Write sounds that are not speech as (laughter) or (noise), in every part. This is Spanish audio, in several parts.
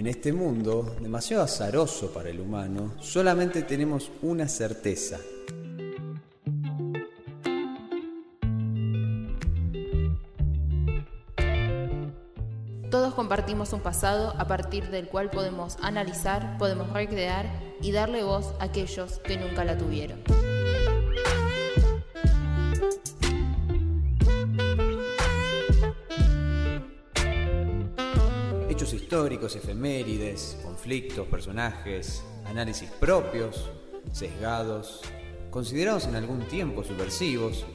En este mundo, demasiado azaroso para el humano, solamente tenemos una certeza. Todos compartimos un pasado a partir del cual podemos analizar, podemos recrear y darle voz a aquellos que nunca la tuvieron. Históricos, efemérides, conflictos, personajes, análisis propios, sesgados, considerados en algún tiempo subversivos,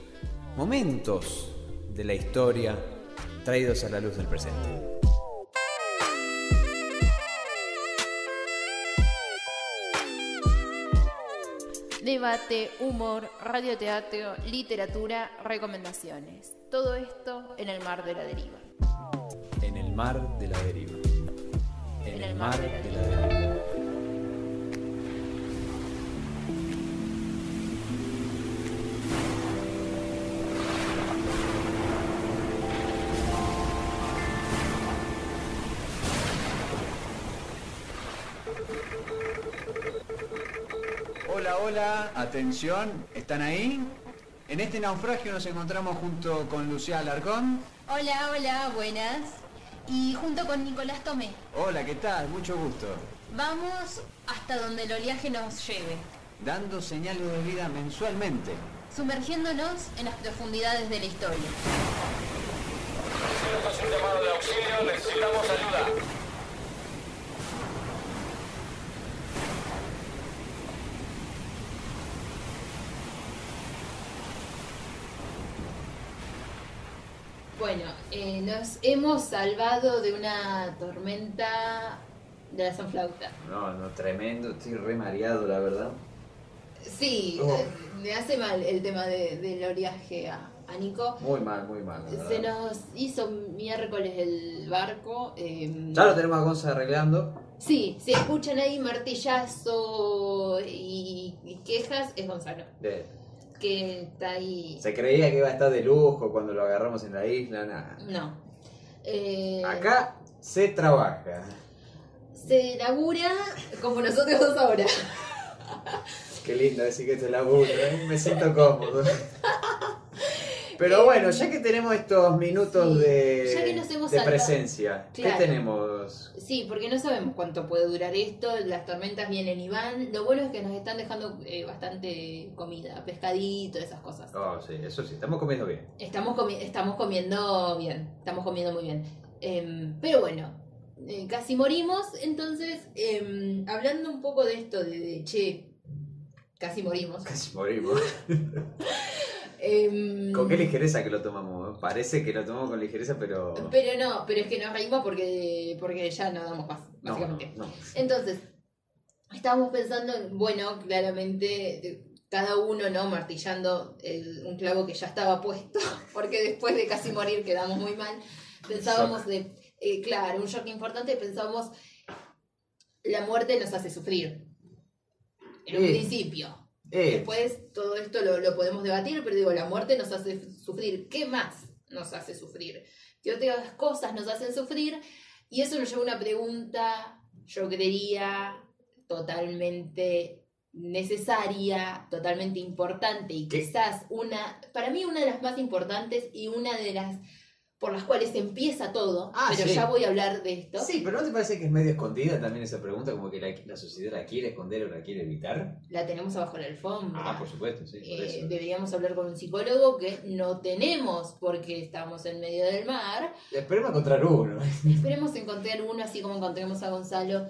momentos de la historia traídos a la luz del presente. Debate, humor, radioteatro, literatura, recomendaciones. Todo esto en el mar de la deriva. En el mar de la deriva. El mar de la. Hola, hola, atención, ¿están ahí? En este naufragio nos encontramos junto con Lucía Alarcón. Hola, hola, buenas. Y junto con Nicolás Tomé. Hola, ¿qué tal? Mucho gusto. Vamos hasta donde el oleaje nos lleve, Dando señales de vida mensualmente. sumergiéndonos en las profundidades de la historia. Esto es un llamado de auxilio, necesitamos ayuda. Bueno, eh, nos hemos salvado de una tormenta de la Sanflauta. No, no, tremendo, estoy re mareado, la verdad. Sí, Oh. eh, me hace mal el tema de- del oleaje a, a Nico. Muy mal, muy mal. la Se nos hizo miércoles el barco. eh, Ya lo tenemos a Gonza arreglando. Sí, si escuchan ahí martillazo y, y quejas, es Gonzalo, De- que está ahí. Se creía que iba a estar de lujo cuando lo agarramos en la isla, nada. No. Eh, Acá se trabaja. Se labura como nosotros dos ahora. Qué lindo decir que esto es laburo, ¿eh? me siento cómodo. (laughs) Pero bueno, ya que tenemos estos minutos Sí, de, ya que nos hemos de salvado. presencia, Claro. ¿qué tenemos? Sí, porque no sabemos cuánto puede durar esto, las tormentas vienen y van. Lo bueno es que nos están dejando eh, bastante comida, pescadito, esas cosas. Oh, sí, eso sí, estamos comiendo bien. Estamos, comi- estamos comiendo bien, estamos comiendo muy bien. Em, pero bueno, eh, casi morimos, entonces, em, hablando un poco de esto, de, de, che, casi morimos. Casi morimos. (laughs) Em, ¿Con qué ligereza que lo tomamos? Parece que lo tomamos con ligereza, pero... Pero no, pero es que nos reímos porque, porque ya no damos más, básicamente. no, no. Entonces, estábamos pensando, en, bueno, claramente eh, cada uno, ¿no? Martillando el- un clavo que ya estaba puesto, (laughs) porque después de casi morir quedamos muy mal. Pensábamos de, eh, claro, un shock importante, pensábamos, la muerte nos hace sufrir. En un Eh. principio. Eh, Después todo esto lo, lo podemos debatir, pero digo, la muerte nos hace sufrir. ¿Qué más nos hace sufrir? ¿Qué otras cosas nos hacen sufrir? Y eso nos lleva a una pregunta, yo creería, totalmente necesaria, totalmente importante y ¿Qué? quizás una, para mí una de las más importantes y una de las por las cuales empieza todo, Ah, pero sí. ya voy a hablar de esto. Sí, pero ¿no te parece que es medio escondida también esa pregunta? Como que la, la sociedad la quiere esconder o la quiere evitar. La tenemos abajo la alfombra. Ah, por supuesto, sí, por Eh, eso. deberíamos hablar con un psicólogo que no tenemos porque estamos en medio del mar. Esperemos encontrar uno. (laughs) Esperemos encontrar uno así como encontremos a Gonzalo.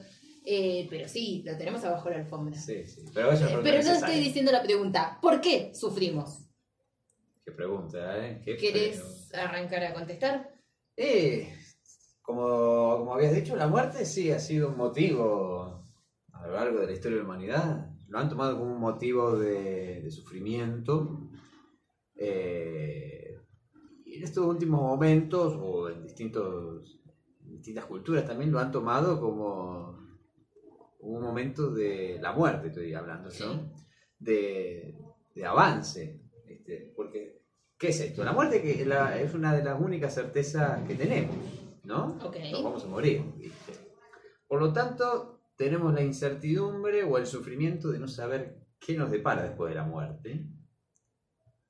Eh, pero sí, lo tenemos abajo la alfombra. Sí, sí. Pero eso Eh, pero no estoy diciendo la pregunta. ¿Por qué sufrimos? Qué pregunta, ¿eh? Qué ¿Querés arrancar a contestar? Eh, como, como habías dicho, la muerte sí ha sido un motivo a lo largo de la historia de la humanidad. Lo han tomado como un motivo de, de sufrimiento. Eh, y en estos últimos momentos, o en distintos, distintas culturas también, lo han tomado como un momento de la muerte, estoy hablando, ¿no? De, de avance. Este, porque, ¿qué es esto? La muerte que la- es una de las únicas certezas que tenemos, ¿no? Ok. Nos vamos a morir, ¿viste? Por lo tanto, tenemos la incertidumbre o el sufrimiento de no saber qué nos depara después de la muerte.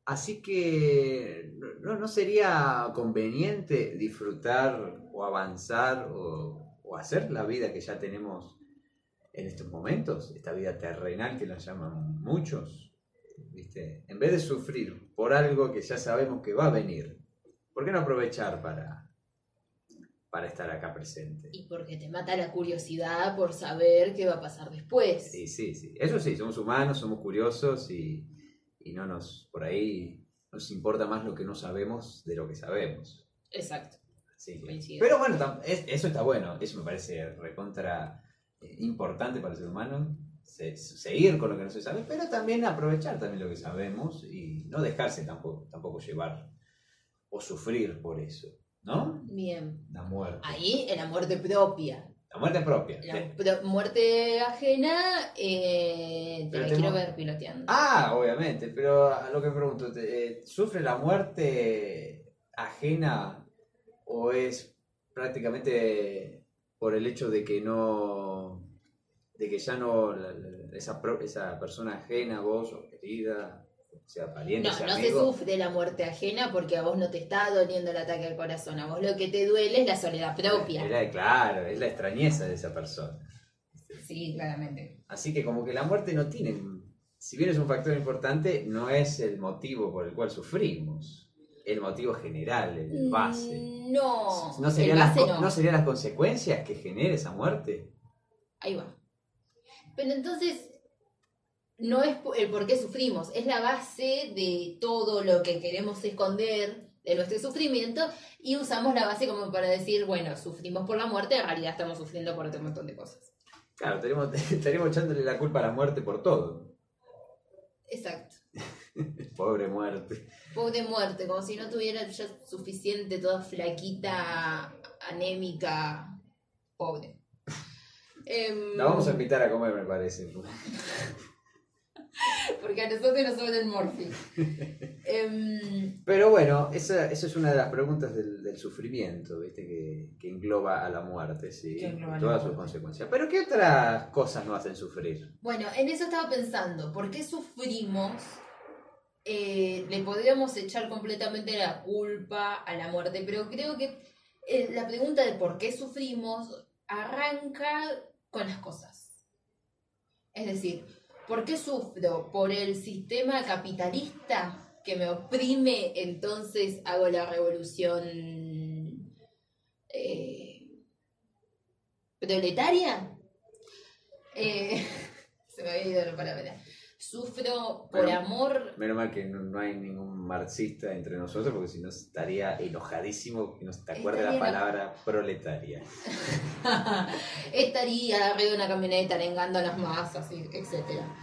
Así que no, no sería conveniente disfrutar o avanzar o, o hacer la vida que ya tenemos en estos momentos, esta vida terrenal que la llaman muchos, ¿viste? En vez de sufrir por algo que ya sabemos que va a venir, ¿por qué no aprovechar para, para estar acá presente? Y porque te mata la curiosidad por saber qué va a pasar después. Sí, sí, sí. Eso sí, somos humanos, somos curiosos y, y no nos, por ahí, nos importa más lo que no sabemos de lo que sabemos. Exacto. Que- Coincido. Pero bueno, eso está bueno, eso me parece recontra eh, importante para el ser humano, se- seguir con lo que no se sabe, pero también aprovechar también lo que sabemos y no dejarse tampoco, tampoco llevar o sufrir por eso, ¿no? Bien. La muerte. Ahí en la muerte propia. La muerte propia. La Sí. pro- muerte ajena, eh, te la quiero ver piloteando. Ah, obviamente, pero a lo que pregunto, eh, ¿sufre la muerte ajena o es prácticamente por el hecho de que no, de que ya no, la- la- esa, pro- esa persona ajena, vos o querida, sea pariente, No, sea no se amigo, sufre la muerte ajena porque a vos no te está doliendo el ataque al corazón. A vos lo que te duele es la soledad propia. Era, claro, es la extrañeza de esa persona. Sí, claramente. Así que como que la muerte no tiene, si bien es un factor importante, no es el motivo por el cual sufrimos, el motivo general, el base. Mm, No, ¿No serían, el las, base no. ¿No serían las consecuencias que genere esa muerte? Ahí va. Pero entonces, no es el por qué sufrimos, es la base de todo lo que queremos esconder de nuestro sufrimiento y usamos la base como para decir, bueno, sufrimos por la muerte, en realidad estamos sufriendo por otro montón de cosas. Claro, (laughs) estaríamos echándole la culpa a la muerte por todo. Exacto. (laughs) Pobre muerte. Pobre muerte, como si no tuviera ya suficiente, toda flaquita, anémica, pobre. Em, La vamos a invitar a comer, me parece. (laughs) Porque a nosotros nos sobra el morfín. (laughs) Em, Pero bueno, esa, esa es una de las preguntas del, del sufrimiento, ¿viste? Que, que engloba a la muerte, sí. Todas sus consecuencias. Pero ¿qué otras cosas nos hacen sufrir? Bueno, en eso estaba pensando, ¿por qué sufrimos? Eh, le podríamos echar completamente la culpa a la muerte, pero creo que eh, la pregunta de por qué sufrimos arranca con las cosas. Es decir, ¿por qué sufro? ¿Por el sistema capitalista que me oprime? Entonces hago la revolución eh, proletaria. Eh, (laughs) se me había ido la palabra. Sufro por Bueno. amor. Menos mal que no, no hay ningún marxista entre nosotros, porque si no estaría enojadísimo que no te acuerde la palabra proletaria. (laughs) Estaría arriba de una camioneta arengando a las masas, etcétera.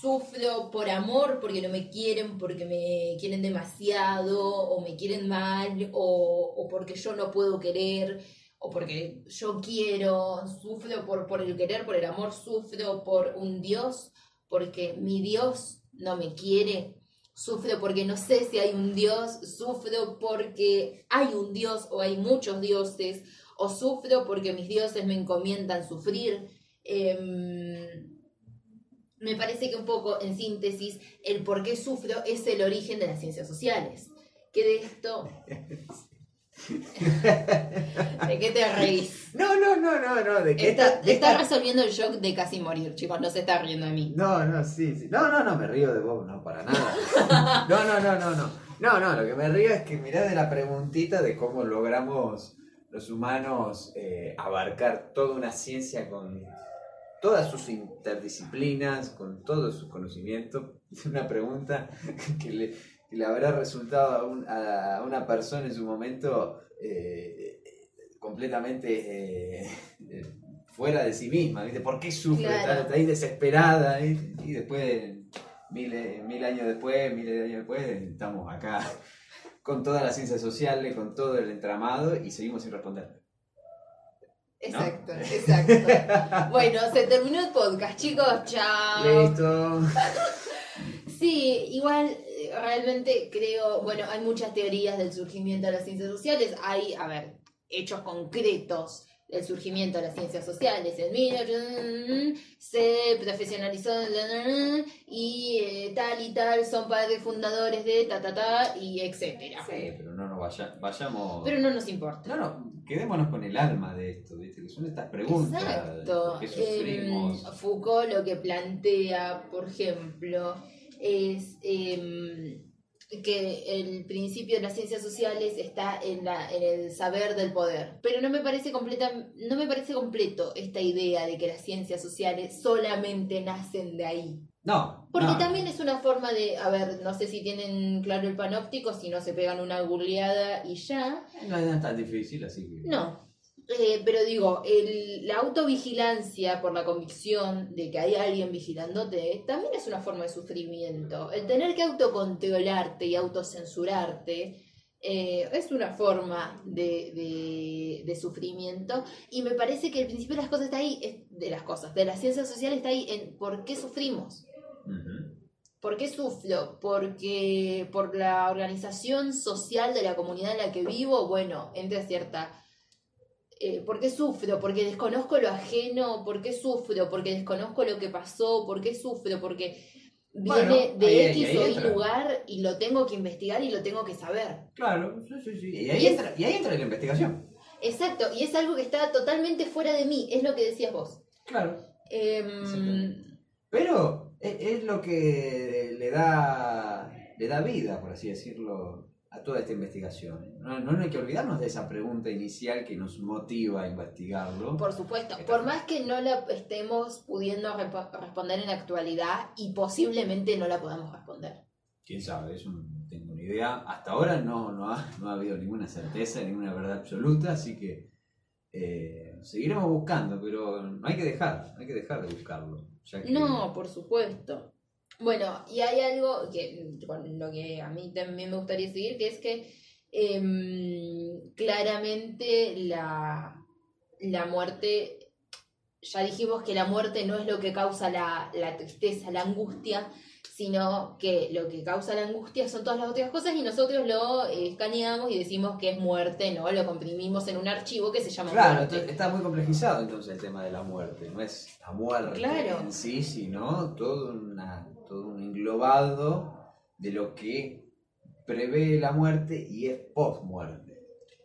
Sufro por amor porque no me quieren, porque me quieren demasiado, o me quieren mal, o, o porque yo no puedo querer, o porque yo quiero. Sufro por, por el querer, por el amor, sufro por un Dios, porque mi Dios no me quiere. Sufro porque no sé si hay un Dios, sufro porque hay un Dios o hay muchos dioses, o sufro porque mis dioses me encomiendan sufrir. Em, me parece que un poco, en síntesis, el por qué sufro es el origen de las ciencias sociales. Que de esto... (laughs) ¿De qué te reís? No, no, no, no, no. ¿De qué Está, de está esta- resolviendo el shock de casi morir, chicos, no se está riendo de mí. No, no, sí, sí. No, no, no, me río de vos, no, para nada. (laughs) No, no, no, no, no. No, no, lo que me río es que mirá de la preguntita de cómo logramos los humanos eh, abarcar toda una ciencia con todas sus interdisciplinas, con todo su conocimiento. (laughs) Una pregunta que le, que le habrá resultado a, un- a una persona en su momento eh, completamente eh, eh, fuera de sí misma, ¿viste? ¿Por qué sufre? Claro. Está, está ahí desesperada. Y después, mil, mil años después, miles de años después, estamos acá con todas las ciencias sociales, con todo el entramado y seguimos sin responder. Exacto, exacto. Bueno, se terminó el podcast, chicos, chao. Listo. Sí, igual realmente creo, bueno, hay muchas teorías del surgimiento de las ciencias sociales, hay, a ver, hechos concretos el surgimiento de las ciencias sociales en 1800, se profesionalizó y eh, tal y tal son padres fundadores de ta ta ta y etcétera. Sí, pero no nos vaya- vayamos. Pero no nos importa. No, no, quedémonos con el alma de esto, ¿viste? Que son estas preguntas. Exacto. ¿Por qué sufrimos? Em, Foucault lo que plantea, por ejemplo, es em, que el principio de las ciencias sociales está en, la, en el saber del poder. Pero no me parece completa, no me parece completo esta idea de que las ciencias sociales solamente nacen de ahí. no. Porque no. también es una forma de, a ver, no sé si tienen claro el panóptico, si no se pegan una googleada y ya. No es tan difícil, así que. No, eh, pero digo, el- la autovigilancia por la convicción de que hay alguien vigilándote también es una forma de sufrimiento. El tener que autocontrolarte y autocensurarte eh, es una forma de, de- de sufrimiento y me parece que el principio de las cosas está ahí, de las cosas, de las ciencias sociales está ahí en por qué sufrimos. ¿Por qué sufro? Porque por la organización social de la comunidad en la que vivo, bueno, entra cierta... eh, ¿Por qué sufro? Porque desconozco lo ajeno. ¿Por qué sufro? Porque desconozco lo que pasó. ¿Por qué sufro? Porque Bueno, viene de X o Y lugar y lo tengo que investigar y lo tengo que saber. Claro, sí, sí, sí. Y ahí, Y es- entra, y ahí entra la investigación. Exacto, y es algo que está totalmente fuera de mí, es lo que decías vos. Claro. Em. Pero es, es lo que le da, le da vida, por así decirlo, a toda esta investigación. No, no hay que olvidarnos de esa pregunta inicial que nos motiva a investigarlo. Por supuesto, Está por bien. más que no la estemos pudiendo responder en la actualidad y posiblemente no la podamos responder. Quién sabe, eso no tengo ni idea. Hasta ahora no, no, ha, no ha habido ninguna certeza, ninguna verdad absoluta, así que eh, seguiremos buscando, pero no hay que dejar, no hay que dejar de buscarlo. ya que- No, por supuesto. Bueno, y hay algo que con lo que a mí también me gustaría seguir, que es que em, claramente la, la muerte, ya dijimos que la muerte no es lo que causa la, la tristeza, la angustia, sino que lo que causa la angustia son todas las otras cosas y nosotros lo eh, escaneamos y decimos que es muerte, ¿no? Lo comprimimos en un archivo que se llama Claro, muerte. entonces está muy complejizado entonces el tema de la muerte. No es la muerte Claro. en sí, sino todo, una, todo un englobado de lo que prevé la muerte y es post-muerte.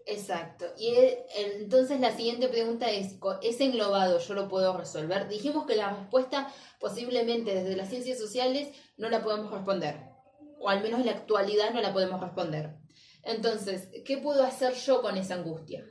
Exacto. Y e- entonces la siguiente pregunta es, ¿co- ¿ese englobado yo lo puedo resolver? Dijimos que la respuesta posiblemente desde las ciencias sociales no la podemos responder. O al menos en la actualidad no la podemos responder. Entonces, ¿qué puedo hacer yo con esa angustia?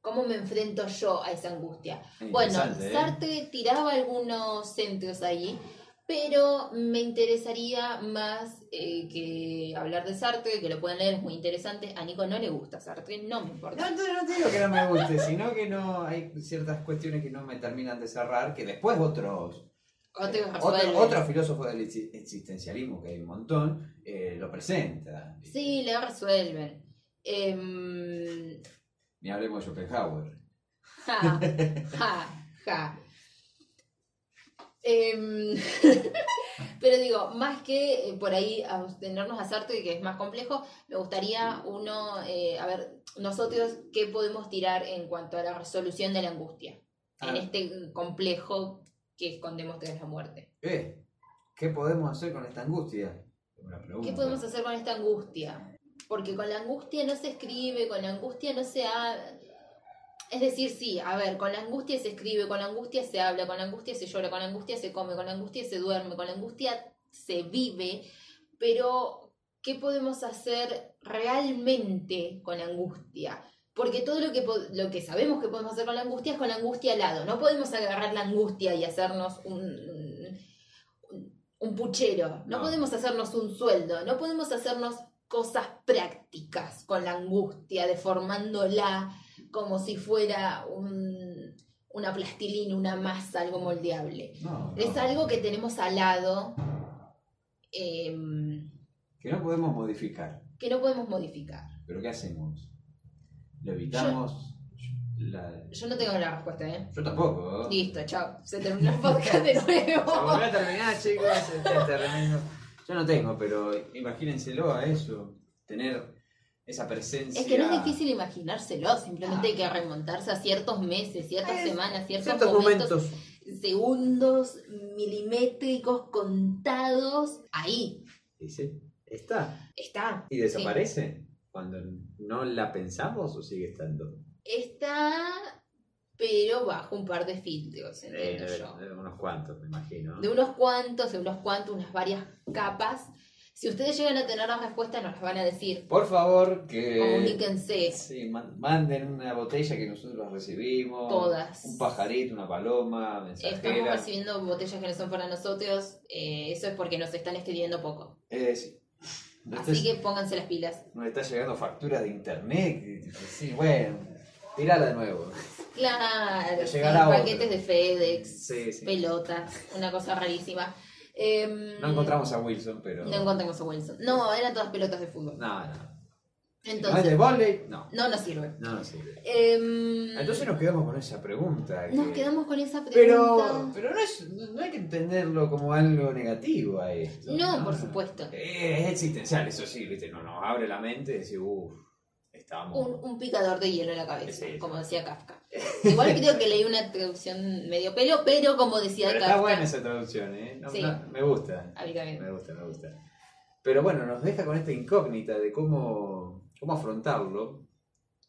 ¿Cómo me enfrento yo a esa angustia? Bueno, ¿eh? Sartre tiraba algunos centros ahí, pero me interesaría más eh, que hablar de Sartre, que lo pueden leer, es muy interesante. A Nico no le gusta Sartre, no me No, importa. entonces no te digo que no me guste, sino que no hay ciertas cuestiones que no me terminan de cerrar, que después otros, Otro otro, filósofo del exi- existencialismo, que hay un montón, eh, lo presenta. Sí, le resuelven. Em, Ni hablemos de Schopenhauer. ja, ja, ja. Em, (laughs) pero digo, más que eh, por ahí abstenernos a Sartre, que es más complejo, me gustaría uno, eh, a ver, nosotros, ¿qué podemos tirar en cuanto a la resolución de la angustia? En este complejo que escondemos tras la muerte. Eh, ¿Qué podemos hacer con esta angustia? Pregunta. ¿Qué podemos hacer con esta angustia? Porque con la angustia no se escribe, con la angustia no se habla. Es decir, sí, a ver, con la angustia se escribe, con la angustia se habla, con la angustia se llora, con la angustia se come, con la angustia se duerme, con la angustia se vive, pero ¿qué podemos hacer realmente con la angustia? Porque todo lo que, lo que sabemos que podemos hacer con la angustia es con la angustia al lado. No podemos agarrar la angustia y hacernos un, un, un puchero. No, No. podemos hacernos un sueldo. No podemos hacernos cosas prácticas con la angustia, deformándola como si fuera un- una plastilina, una masa, algo moldeable. No, no. Es algo que tenemos al lado em, que no podemos modificar. que no podemos modificar. ¿Pero qué hacemos? ¿Lo evitamos? La- Yo no tengo la respuesta, ¿eh? Yo tampoco. Listo, chao. Se terminó el podcast de (laughs) nuevo. Se volvió a terminar, chicos. Este es tremendo. Yo no tengo, pero imagínenselo a eso. Tener esa presencia. Es que no es difícil imaginárselo, simplemente hay que remontarse a ciertos meses, ciertas Eh, semanas, ciertos, Ciertos momentos, momentos. segundos milimétricos contados. Ahí Dice, está. está. ¿Y desaparece? Cuando no la pensamos o sigue estando. Está, pero bajo un par de filtros, Eh, de- yo. de unos cuantos, me imagino. De unos cuantos, de unos cuantos, unas varias capas. Si ustedes llegan a tener las respuestas, nos las van a decir. Por favor, que. Comuníquense. Sí, man- manden una botella que nosotros recibimos. Todas. Un pajarito, una paloma, Estamos recibiendo botellas que no son para nosotros. eh, eso es porque nos están escribiendo poco. Eh, sí. Así que pónganse las pilas. nos está llegando facturas de internet. Sí, bueno, tirala de nuevo. Claro, sí, otro. paquetes de FedEx, Sí, sí. pelotas, una cosa rarísima. Em, No encontramos a Wilson, pero. No encontramos a Wilson. No, eran todas pelotas de fútbol. No, no. ¿No es Entonces, de volei? No. no nos sirve. No nos sirve. Em, Entonces nos quedamos con esa pregunta. nos que- quedamos con esa Pero, pregunta. pero no, es, no hay que entenderlo como algo negativo a esto. No, por supuesto. Es existencial, eso sí, ¿viste? No nos abre la mente y decir, uff, estamos. Un, un picador de hielo en la cabeza, como decía Kafka. (laughs) Igual creo que leí una traducción medio pelo, pero como decía Pero Kafka. está buena esa traducción, ¿eh? No- Sí. no, me gusta. A mí también. Me gusta, me gusta. Pero bueno, nos deja con esta incógnita de cómo, cómo afrontarlo.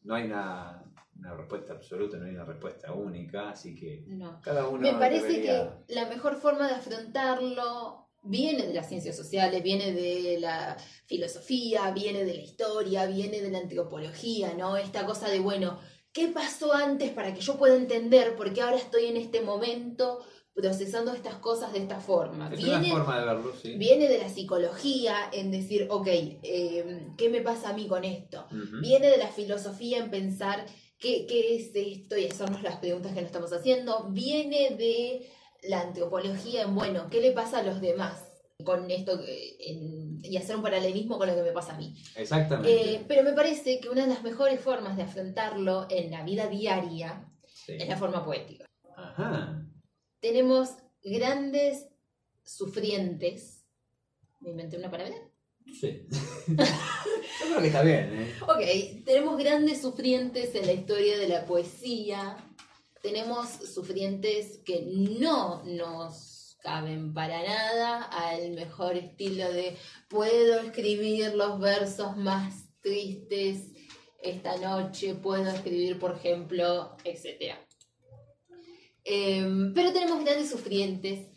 No hay una, una respuesta absoluta, no hay una respuesta única, así que No. cada uno Me parece debería- que la mejor forma de afrontarlo viene de las ciencias sociales, viene de la filosofía, viene de la historia, viene de la antropología, ¿no? Esta cosa de, bueno, ¿qué pasó antes para que yo pueda entender por qué ahora estoy en este momento procesando estas cosas de esta forma? Es Viene, una forma de verlo, sí. viene de la psicología en decir, ok, eh, ¿qué me pasa a mí con esto? Viene de la filosofía en pensar qué, qué es esto y hacernos las preguntas que nos estamos haciendo. Viene de la antropología en, bueno, ¿qué le pasa a los demás con esto en- y hacer un paralelismo con lo que me pasa a mí? Exactamente. Eh, pero me parece que una de las mejores formas de afrontarlo en la vida diaria Sí. es la forma poética. Ajá. Tenemos grandes sufrientes. ¿Me inventé una palabra? Sí. (laughs) Yo creo que está bien, ¿eh? Ok, tenemos grandes sufrientes en la historia de la poesía. Tenemos sufrientes que no nos caben para nada al mejor estilo de puedo escribir los versos más tristes esta noche, puedo escribir, por ejemplo, etc. Em, pero tenemos grandes sufrientes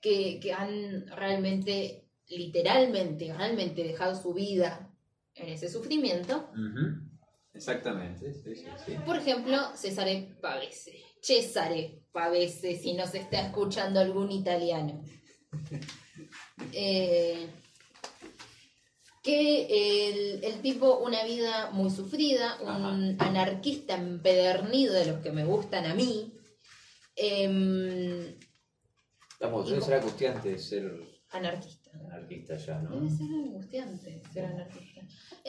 que, que han realmente, literalmente, realmente dejado su vida en ese sufrimiento. Exactamente, sí, sí, sí. Por ejemplo, Cesare Pavese. Cesare Pavese, si nos está escuchando algún italiano. (laughs) Eh, que el, el tipo, una vida muy sufrida, un anarquista empedernido de los que me gustan a mí. Estamos, Y debe ser angustiante ser anarquista. anarquista ya, ¿no? Debe ser angustiante ser anarquista.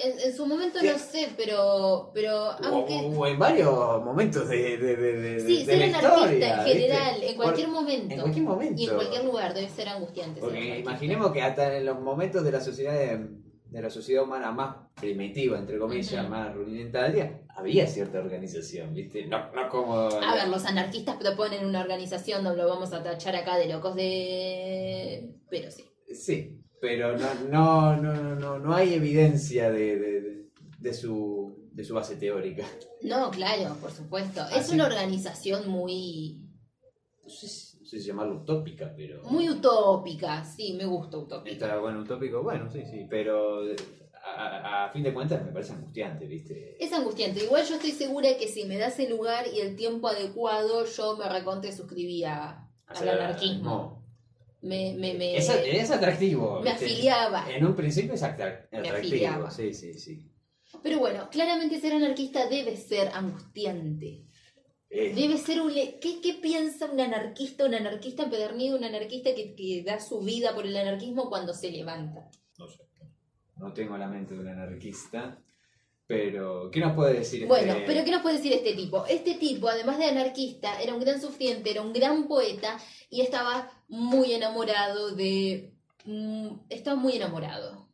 En, en su momento ¿Qué? no sé, pero, pero aunque... o en varios momentos de, de, de, de- Sí, ser la anarquista historia, en ¿viste? general, en cualquier Por- momento. En cualquier momento. Y en cualquier lugar debe ser angustiante. Porque imaginemos que hasta en los momentos de la sociedad de, la sociedad humana más primitiva, entre comillas, más rudimentaria, había cierta organización, ¿viste? No, no como... A ver, los anarquistas proponen una organización, no lo vamos a tachar acá de locos de... Pero sí. Sí, pero no, no, no, no, no, hay evidencia de, de, de- su, de su base teórica. No, claro, por supuesto. Es una organización muy... No sé, si- no sé si llamarlo utópica, pero... Muy utópica, sí, me gusta utópica. Está bueno, utópico, bueno, sí, sí, pero a, a fin de cuentas me parece angustiante, ¿viste? Es angustiante. Igual yo estoy segura que si me das el lugar y el tiempo adecuado, yo me recontra suscribía al anarquismo. Me, me, me, Es, es atractivo. me afiliaba. En un principio es atrac- atractivo. afiliaba. Sí, sí, sí. Pero bueno, claramente ser anarquista debe ser angustiante. Eh, Debe ser un... le- ¿Qué, qué piensa un anarquista, un anarquista empedernido, un anarquista que, que da su vida por el anarquismo cuando se levanta? no sé. No tengo la mente de un anarquista, pero ¿qué nos puede decir Bueno, este- pero ¿qué nos puede decir este tipo? Este tipo, además de anarquista, era un gran sufriente, era un gran poeta y estaba muy enamorado de... mm, estaba muy enamorado.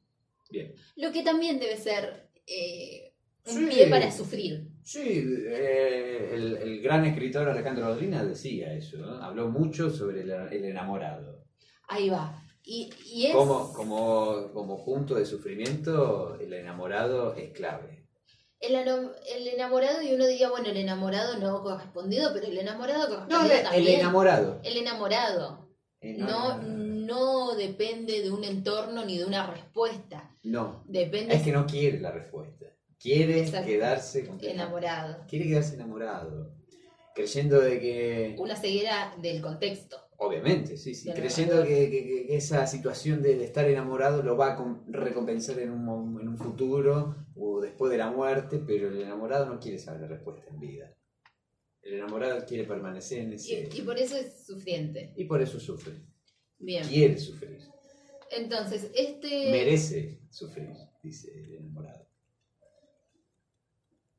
Bien. Lo que también debe ser eh, un Sí. pie para sufrir. Sí, eh, el, el gran escritor Alejandro Rodríguez decía eso, ¿no? habló mucho sobre el, el enamorado. Ahí va. Y, y es... Como, como, como punto de sufrimiento, el enamorado es clave. El, el enamorado, y uno diría, bueno, el enamorado no correspondido, pero el enamorado correspondido el, el también. enamorado. El enamorado. Eh, No, no depende de un entorno ni de una respuesta. no, Depende es que no quiere la respuesta. Quiere Exacto. quedarse enamorado. Quiere quedarse enamorado. Creyendo de que... Una ceguera del contexto. Obviamente, sí, sí. Creyendo que, que- esa situación de, de estar enamorado lo va a com- recompensar en un, en un futuro o después de la muerte, pero el enamorado no quiere saber la respuesta en vida. El enamorado quiere permanecer en Y, ese... y por eso es sufriente. y por eso sufre. Bien. Quiere sufrir. Entonces, este... Merece sufrir, dice el enamorado.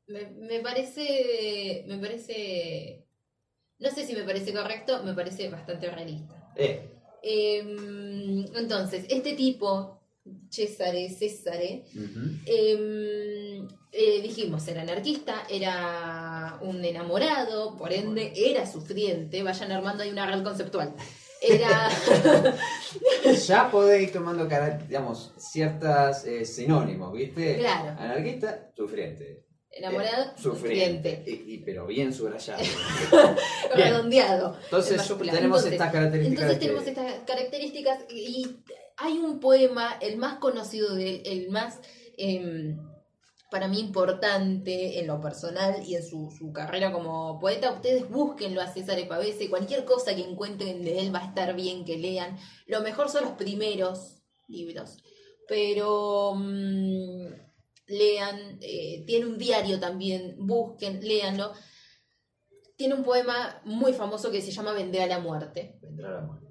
Me, me parece. Me parece. No sé si me parece correcto, me parece bastante realista. Eh, Em, entonces, este tipo, Cesare, Césare, ujú. em, eh, dijimos, era anarquista, era un enamorado, por ende, era sufriente. Vayan armando ahí una red conceptual. Era. (laughs) Ya podéis ir tomando, digamos, ciertas eh, sinónimos, ¿viste? Claro. Anarquista, sufriente. enamorado, Eh, sufriente. Y, y- pero bien subrayado. (laughs) Bien. Redondeado. en Entonces, tenemos Entonces, estas características. Entonces que- tenemos estas características y hay un poema, el más conocido de él, el más em, para mí importante en lo personal y en su, carrera como poeta. Ustedes búsquenlo a César Pavese, cualquier cosa que encuentren de él va a estar bien que lean. Lo mejor son los primeros libros, pero mm, lean, eh, tiene un diario también, busquen, léanlo. Tiene un poema muy famoso que se llama Vende a la muerte. Vendrá la muerte.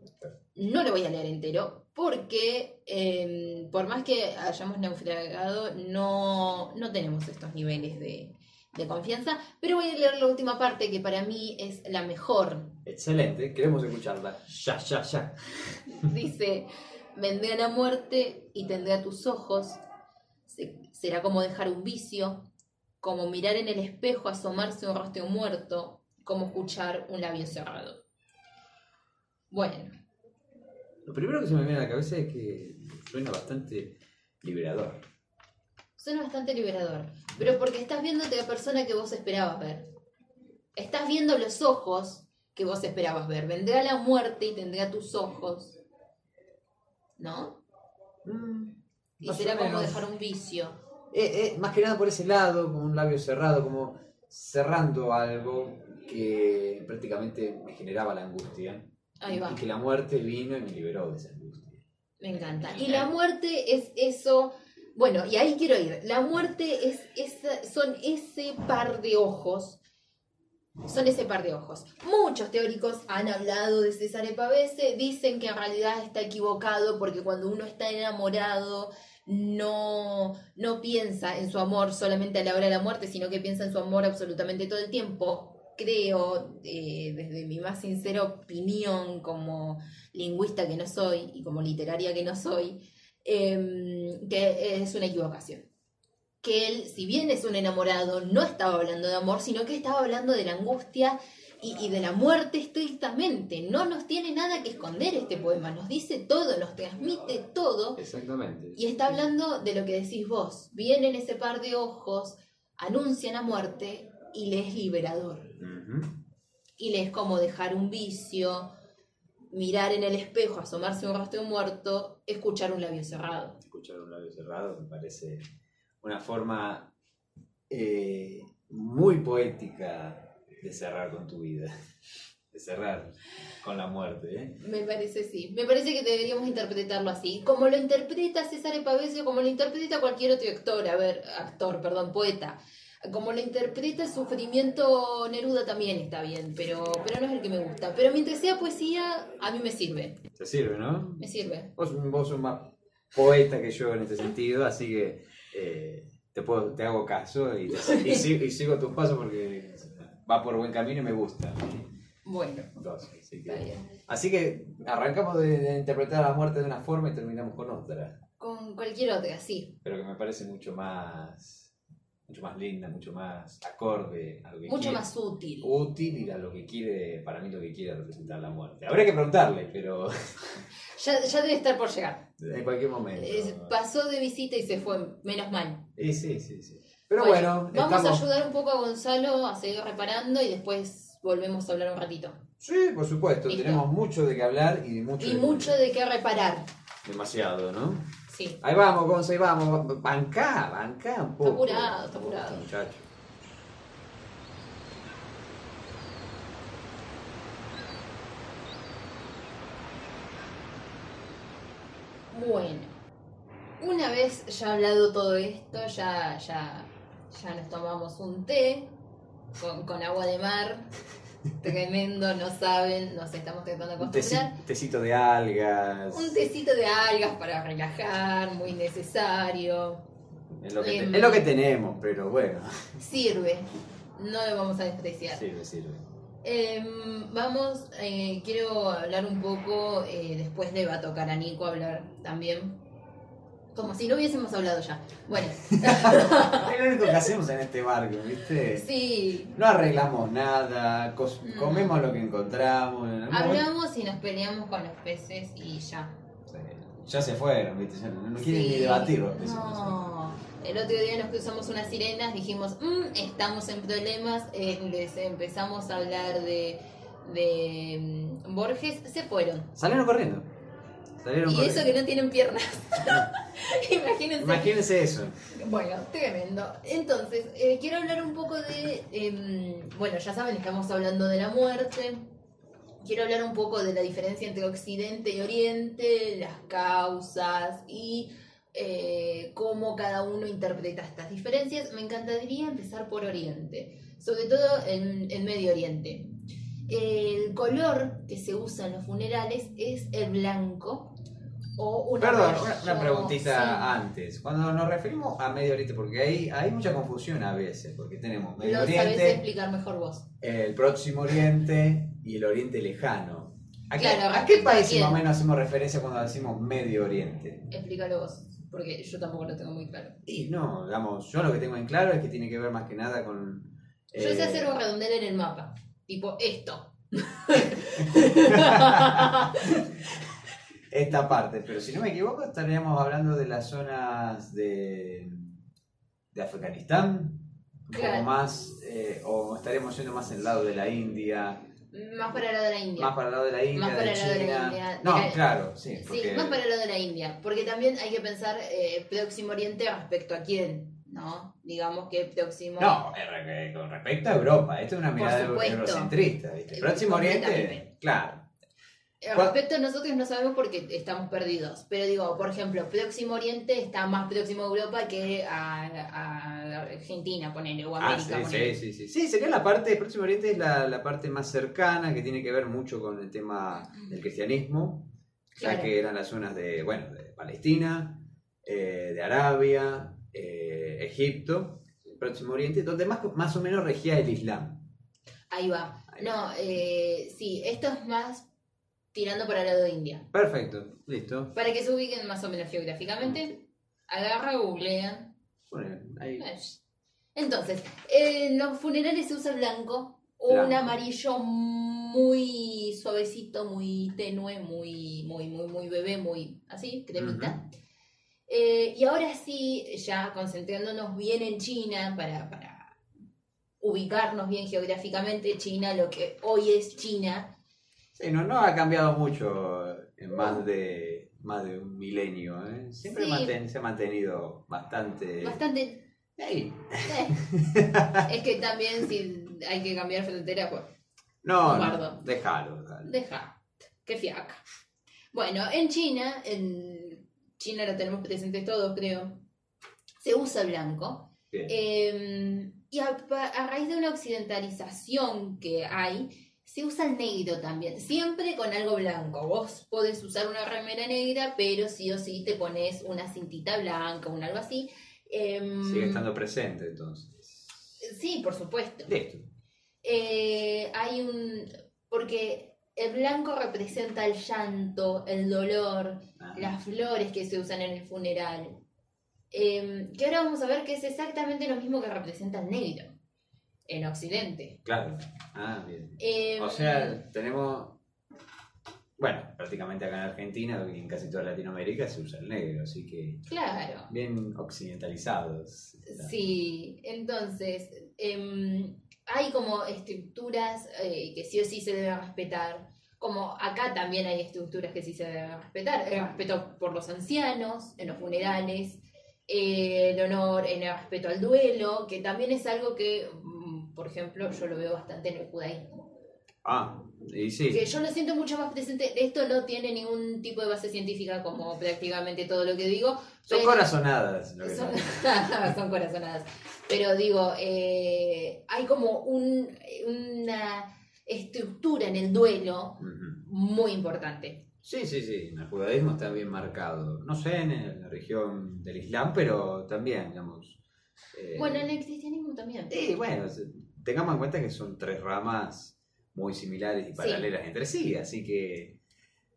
No lo voy a leer entero porque eh, por más que hayamos naufragado, no, no tenemos estos niveles de, de confianza. Pero voy a leer la última parte que para mí es la mejor. Excelente, queremos escucharla. Ya, ya, ya. (laughs) Dice, vendré a la muerte y tendré a tus ojos. Se- será como dejar un vicio, como mirar en el espejo, asomarse un rostro muerto, como escuchar un labio cerrado. Bueno, Lo primero que se me viene a la cabeza es que suena bastante liberador. suena bastante liberador, pero porque estás viéndote la persona que vos esperabas ver. Estás viendo los ojos que vos esperabas ver. Vendrá la muerte y tendrá tus ojos. ¿No? Y Más será como dejar un vicio. Eh, eh, más que nada por ese lado, como un labio cerrado, como cerrando algo que prácticamente me generaba la angustia. Ahí va. Y que la muerte vino y me liberó de esa angustia. Me encanta. Y la muerte es eso. Bueno, y ahí quiero ir. La muerte es esa, son ese par de ojos. Son ese par de ojos. Muchos teóricos han hablado de César Pavese, dicen que en realidad está equivocado porque cuando uno está enamorado no, no piensa en su amor solamente a la hora de la muerte, sino que piensa en su amor absolutamente todo el tiempo. Creo, eh, desde mi más sincera opinión como lingüista que no soy y como literaria que no soy, em, que es una equivocación. Que él, si bien es un enamorado, no estaba hablando de amor, sino que estaba hablando de la angustia y, y de la muerte estrictamente. No nos tiene nada que esconder este poema, nos dice todo, nos transmite todo. Exactamente. Y está hablando de lo que decís vos. Vienen ese par de ojos, anuncian la muerte y le es liberador Y le es como dejar un vicio, mirar en el espejo, asomarse un rostro muerto, escuchar un labio cerrado. Escuchar un labio cerrado me parece una forma eh, muy poética de cerrar con tu vida. (laughs) De cerrar con la muerte. ¿eh? Me parece sí. Me parece que deberíamos interpretarlo así. Como lo interpreta César Pavese, como lo interpreta cualquier otro actor, a ver, actor, perdón, poeta. Como lo interpreta el sufrimiento Neruda también está bien, pero, pero no es el que me gusta. Pero mientras sea poesía, a mí me sirve. Te sirve, ¿no? Me sirve. Vos, vos sos más poeta que yo en este sentido, así que eh, te, puedo, te hago caso y, te- y (laughs) sigo, y sigo tus pasos porque va por buen camino y me gusta. Bueno, Entonces, así, está que, bien. así que arrancamos de, de interpretar a la muerte de una forma y terminamos con otra, Con cualquier otra, sí. pero que me parece mucho más mucho más linda, mucho más acorde a lo que Mucho quiere. más útil. útil y a lo que quiere, para mí lo que quiere representar la muerte. Habría que preguntarle, pero (laughs) Ya, ya debe estar por llegar. en cualquier momento. Eh, pasó de visita y se fue, menos mal. Sí, sí, sí, sí. Pero bueno, vamos estamos... a ayudar un poco a Gonzalo a seguir reparando y después volvemos a hablar un ratito. Sí, por supuesto, Listo. tenemos mucho de qué hablar y mucho Y de mucho de qué reparar. Demasiado, ¿no? Sí. Ahí vamos, Gonza, ahí vamos. Bancá, bancá un poco. apurado, está apurado. Muchacho. Bueno, una vez ya hablado todo esto, ya, ya, ya nos tomamos un té con, con agua de mar. Tremendo, no saben, nos estamos tratando de Un acostumbrar. tecito de algas. Un tecito de algas para relajar, muy necesario. Es lo, que te- Em. es lo que tenemos, pero bueno. Sirve, no lo vamos a despreciar. Sirve, sirve. Em, vamos, eh, quiero hablar un poco, eh, después le va a tocar a Nico hablar también. Como si no hubiésemos hablado ya. Bueno, (laughs) Es lo único que hacemos en este barco, ¿viste? sí, No arreglamos nada, No. comemos lo que encontramos. hablamos y nos peleamos con los peces y ya. Sí, Ya se fueron, ¿viste? Ya no, no quieren Sí, ni debatir los peces. No. El otro día nos cruzamos unas sirenas, dijimos, "Mm, estamos en problemas, eh, les empezamos a hablar de, de mm, Borges, se fueron. Salieron corriendo. Salieron Y corriendo. eso que no tienen piernas. (laughs) Imagínense. Imagínense eso. Bueno, tremendo. Entonces, eh, quiero hablar un poco de. em, bueno, ya saben, estamos hablando de la muerte. Quiero hablar un poco de la diferencia entre Occidente y Oriente, las causas y eh, cómo cada uno interpreta estas diferencias. Me encantaría empezar por Oriente, sobre todo en, en Medio Oriente. El color que se usa en los funerales es el blanco o Perdón, una, preguntita sí. antes. Cuando nos referimos a Medio Oriente, porque hay, hay mucha confusión a veces, porque tenemos Medio Lo sabés Oriente, explicar mejor vos. el Próximo Oriente y el Oriente Lejano. ¿A qué, a país más o menos hacemos referencia cuando decimos Medio Oriente? Explícalo vos, porque yo tampoco lo tengo muy claro. Y no, digamos, yo lo que tengo en claro es que tiene que ver más que nada con... Yo sé eh, hacer un redondel en el mapa, tipo esto. (laughs) (laughs) esta parte, pero si no me equivoco estaríamos hablando de las zonas de, de Afganistán, un Claro. poco más, eh, o estaríamos yendo más el lado de la India, Más para el lado de la India. más para el lado de la India, Más para el lado de la China. India, de No, la- claro, sí, Sí, más para el lado de la India, porque también hay que pensar eh, Próximo Oriente respecto a quién, ¿no? Digamos que Próximo... no, eh, con respecto a Europa, esto es una mirada eurocentrista, ¿viste? Eh, Próximo Oriente, claro. Eh, ¿Cuál- Respecto a nosotros no sabemos porque estamos perdidos, pero digo, por ejemplo, Próximo Oriente está más próximo a Europa que a, a Argentina, ponele, o Ah, América, sí, ponele. sí, sí, sí. Sí, sería la parte, Próximo Oriente es la, la parte más cercana que tiene que ver mucho con el tema del cristianismo, ya Claro. que eran las zonas de, bueno, de Palestina, eh, de Arabia, eh, Egipto, el Próximo Oriente, donde más, más o menos regía el Islam. Ahí va. Ahí va. No, eh, sí, esto es más tirando para el lado de India. Perfecto, listo. Para que se ubiquen más o menos geográficamente, agarra, googlean. Bueno, ahí. Entonces, en los funerales se usa el blanco un Blanco. amarillo muy suavecito, muy tenue, muy, muy, muy, muy bebé, muy así, cremita. Eh, y ahora sí, ya concentrándonos bien en China para, para ubicarnos bien geográficamente, China, lo que hoy es China, Sí, no, no ha cambiado mucho en más de, más de un milenio. ¿eh? Siempre Sí. manten- se ha mantenido bastante... bastante... Eh. (laughs) es que también si hay que cambiar frontera, pues No, no, déjalo. Deja, que fiaca. Bueno, en China, en China lo tenemos presentes todos, creo, se usa blanco. Eh, y a raíz de una occidentalización que hay, se usa el negro también, siempre con algo blanco. Vos podés usar una remera negra, pero sí o sí te pones una cintita blanca, un algo así. Em, Sigue estando presente entonces. Sí, por supuesto. Listo. Eh, hay un... porque el blanco representa el llanto, el dolor, Ah, las flores que se usan en el funeral. eh, que ahora vamos a ver que es exactamente lo mismo que representa el negro en Occidente. Claro. Ah, bien. Eh, O sea, tenemos. Bueno, prácticamente acá en Argentina y en casi toda Latinoamérica se usa el negro, así que claro. bien occidentalizados. Sí, entonces em, hay como estructuras eh, que sí o sí se deben respetar. Como acá también hay estructuras que sí se deben respetar. El respeto por los ancianos, en los funerales, eh, el honor en el respeto al duelo, que también es algo que, por ejemplo, yo lo veo bastante en el judaísmo. Ah, y sí. Que yo lo siento mucho más presente. Esto no tiene ningún tipo de base científica, como prácticamente todo lo que digo. Son pero- corazonadas. lo que son, (laughs) son. corazonadas. Pero digo, eh, hay como un, una estructura en el duelo muy importante. Sí, sí, sí. En el judaísmo está bien marcado. No sé, en la región del Islam, pero también, digamos. eh, Bueno, en el cristianismo también. Sí, bueno, tengamos en cuenta que son tres ramas muy similares y paralelas entre sí, así que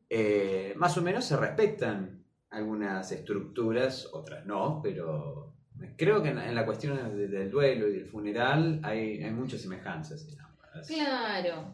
eh, más o menos se respetan algunas estructuras, otras no, pero creo que en, en la cuestión de- del duelo y del funeral hay, hay muchas semejanzas. en ambas. Claro.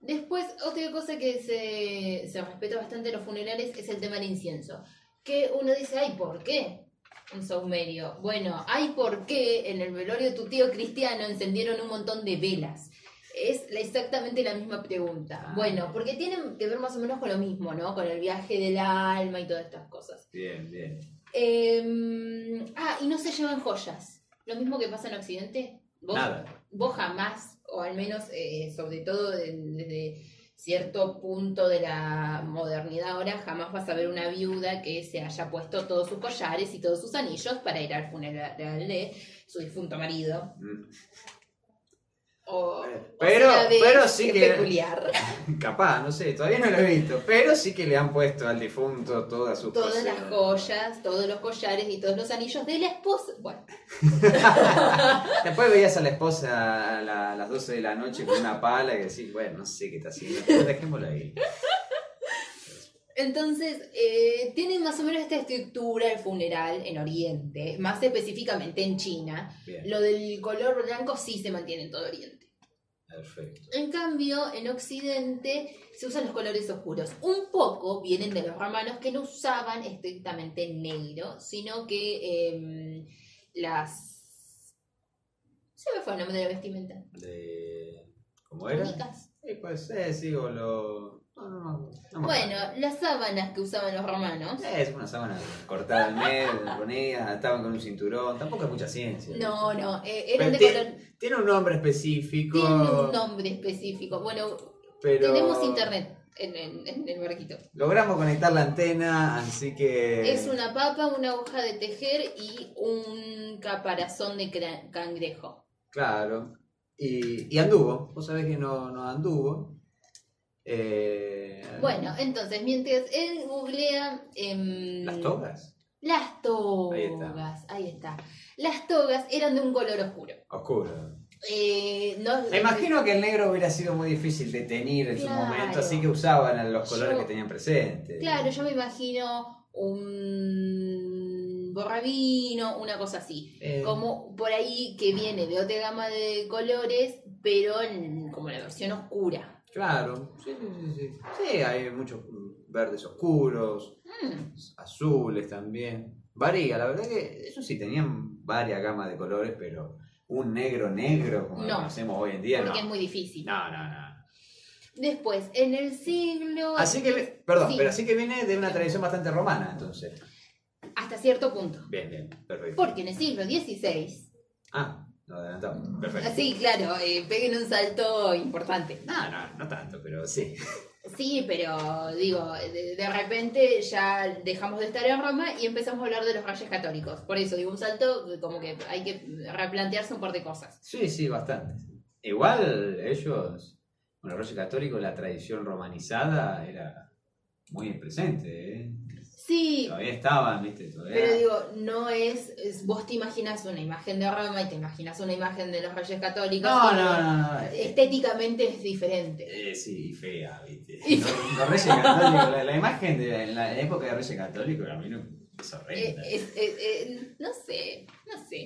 Después, otra cosa que se, se respeta bastante en los funerales es el tema del incienso. Que uno dice, ay, ¿por qué? Un saumerio. Bueno, ay, ¿por qué en el velorio de tu tío cristiano encendieron un montón de velas? Es exactamente la misma pregunta. Ah. Bueno, porque tienen que ver más o menos con lo mismo, ¿no? Con el viaje del alma y todas estas cosas. Bien, bien. Eh, ah, y no se llevan joyas. Lo mismo que pasa en Occidente. ¿Vos, Nada. vos jamás, o al menos eh, sobre todo de- desde cierto punto de la modernidad ahora, jamás vas a ver una viuda que se haya puesto todos sus collares y todos sus anillos para ir al funeral de su difunto marido. Mm. O, Pero- o pero sí que- peculiar. (laughs) Capaz, no sé, todavía no lo he visto, pero sí que le han puesto al difunto todas sus Todas las joyas, todos los collares y todos los anillos de la esposa. Bueno, (laughs) Después veías a la esposa a, la- a las 12 de la noche con una pala y decís, bueno, no sé qué está haciendo, dejémoslo ahí. Entonces, eh, tiene más o menos esta estructura el funeral en Oriente, más específicamente en China. Bien, Lo del color blanco sí se mantiene en todo Oriente. Perfecto. En cambio, en Occidente se usan los colores oscuros. Un poco vienen de los romanos que no usaban estrictamente negro, sino que em, las... Se me fue el nombre de la vestimenta. De... ¿Cómo era? Túnicas. Sí, pues ser, sí, o lo... No, no, no, no me Bueno, acuerdo. las sábanas que usaban los romanos. Es una sábana cortada al medio, la (laughs) ponía, estaban con un cinturón, tampoco es mucha ciencia. No, no, eh, eran de color... Tiene un nombre específico. Tiene un nombre específico. Bueno, pero tenemos internet en, en- en el barquito. Logramos conectar la antena, así que... Es una papa, una hoja de tejer y un caparazón de cangrejo. Claro. Y, y anduvo. Vos sabés que no, no anduvo. Eh, Bueno, entonces, mientras él googlea... em, Las togas. Las Ahí togas, ahí está. Las togas eran de un color oscuro. Oscuro. Eh, no, Me imagino que el negro hubiera sido muy difícil de teñir en su momento, así que usaban los colores Yo- que tenían presentes. Claro, yo me imagino un borrabino, una cosa así. Eh, Como por ahí que viene de otra gama de colores, pero en, como la versión oscura. Claro. Sí, sí, sí, sí. Sí, hay muchos mm, verdes oscuros, Mm, azules también. Varía, la verdad que eso sí tenían varias gamas de colores, pero un negro negro como lo No. conocemos hoy en día, porque es no. muy difícil. No, no, no. Después, en el siglo... Así que, perdón, Sí. pero así que viene de una tradición bastante romana, entonces. Hasta cierto punto. Bien, bien, perfecto. Porque en el siglo XVI... Ah, lo adelantamos, perfecto. Sí, claro, eh, peguen un salto importante. No, no, no tanto, pero sí. Sí, pero digo, de, de repente ya dejamos de estar en Roma y empezamos a hablar de los reyes católicos. Por eso digo, un salto como que hay que replantearse un par de cosas. Sí, sí, bastante. Igual ellos, bueno, el Reyes Católico, la tradición romanizada era muy presente, ¿eh? Sí, Todavía estaban, ¿viste? Todavía... pero digo, no es, es- vos te imaginas una imagen de Roma y te imaginas una imagen de los reyes católicos. No, no, no, no. Estéticamente es diferente. Eh, sí, fea, ¿viste? Los, los Reyes Católicos, la, la imagen de en la época de Reyes Católicos, a mí no, Es Eh, horrenda. eh, eh, no sé,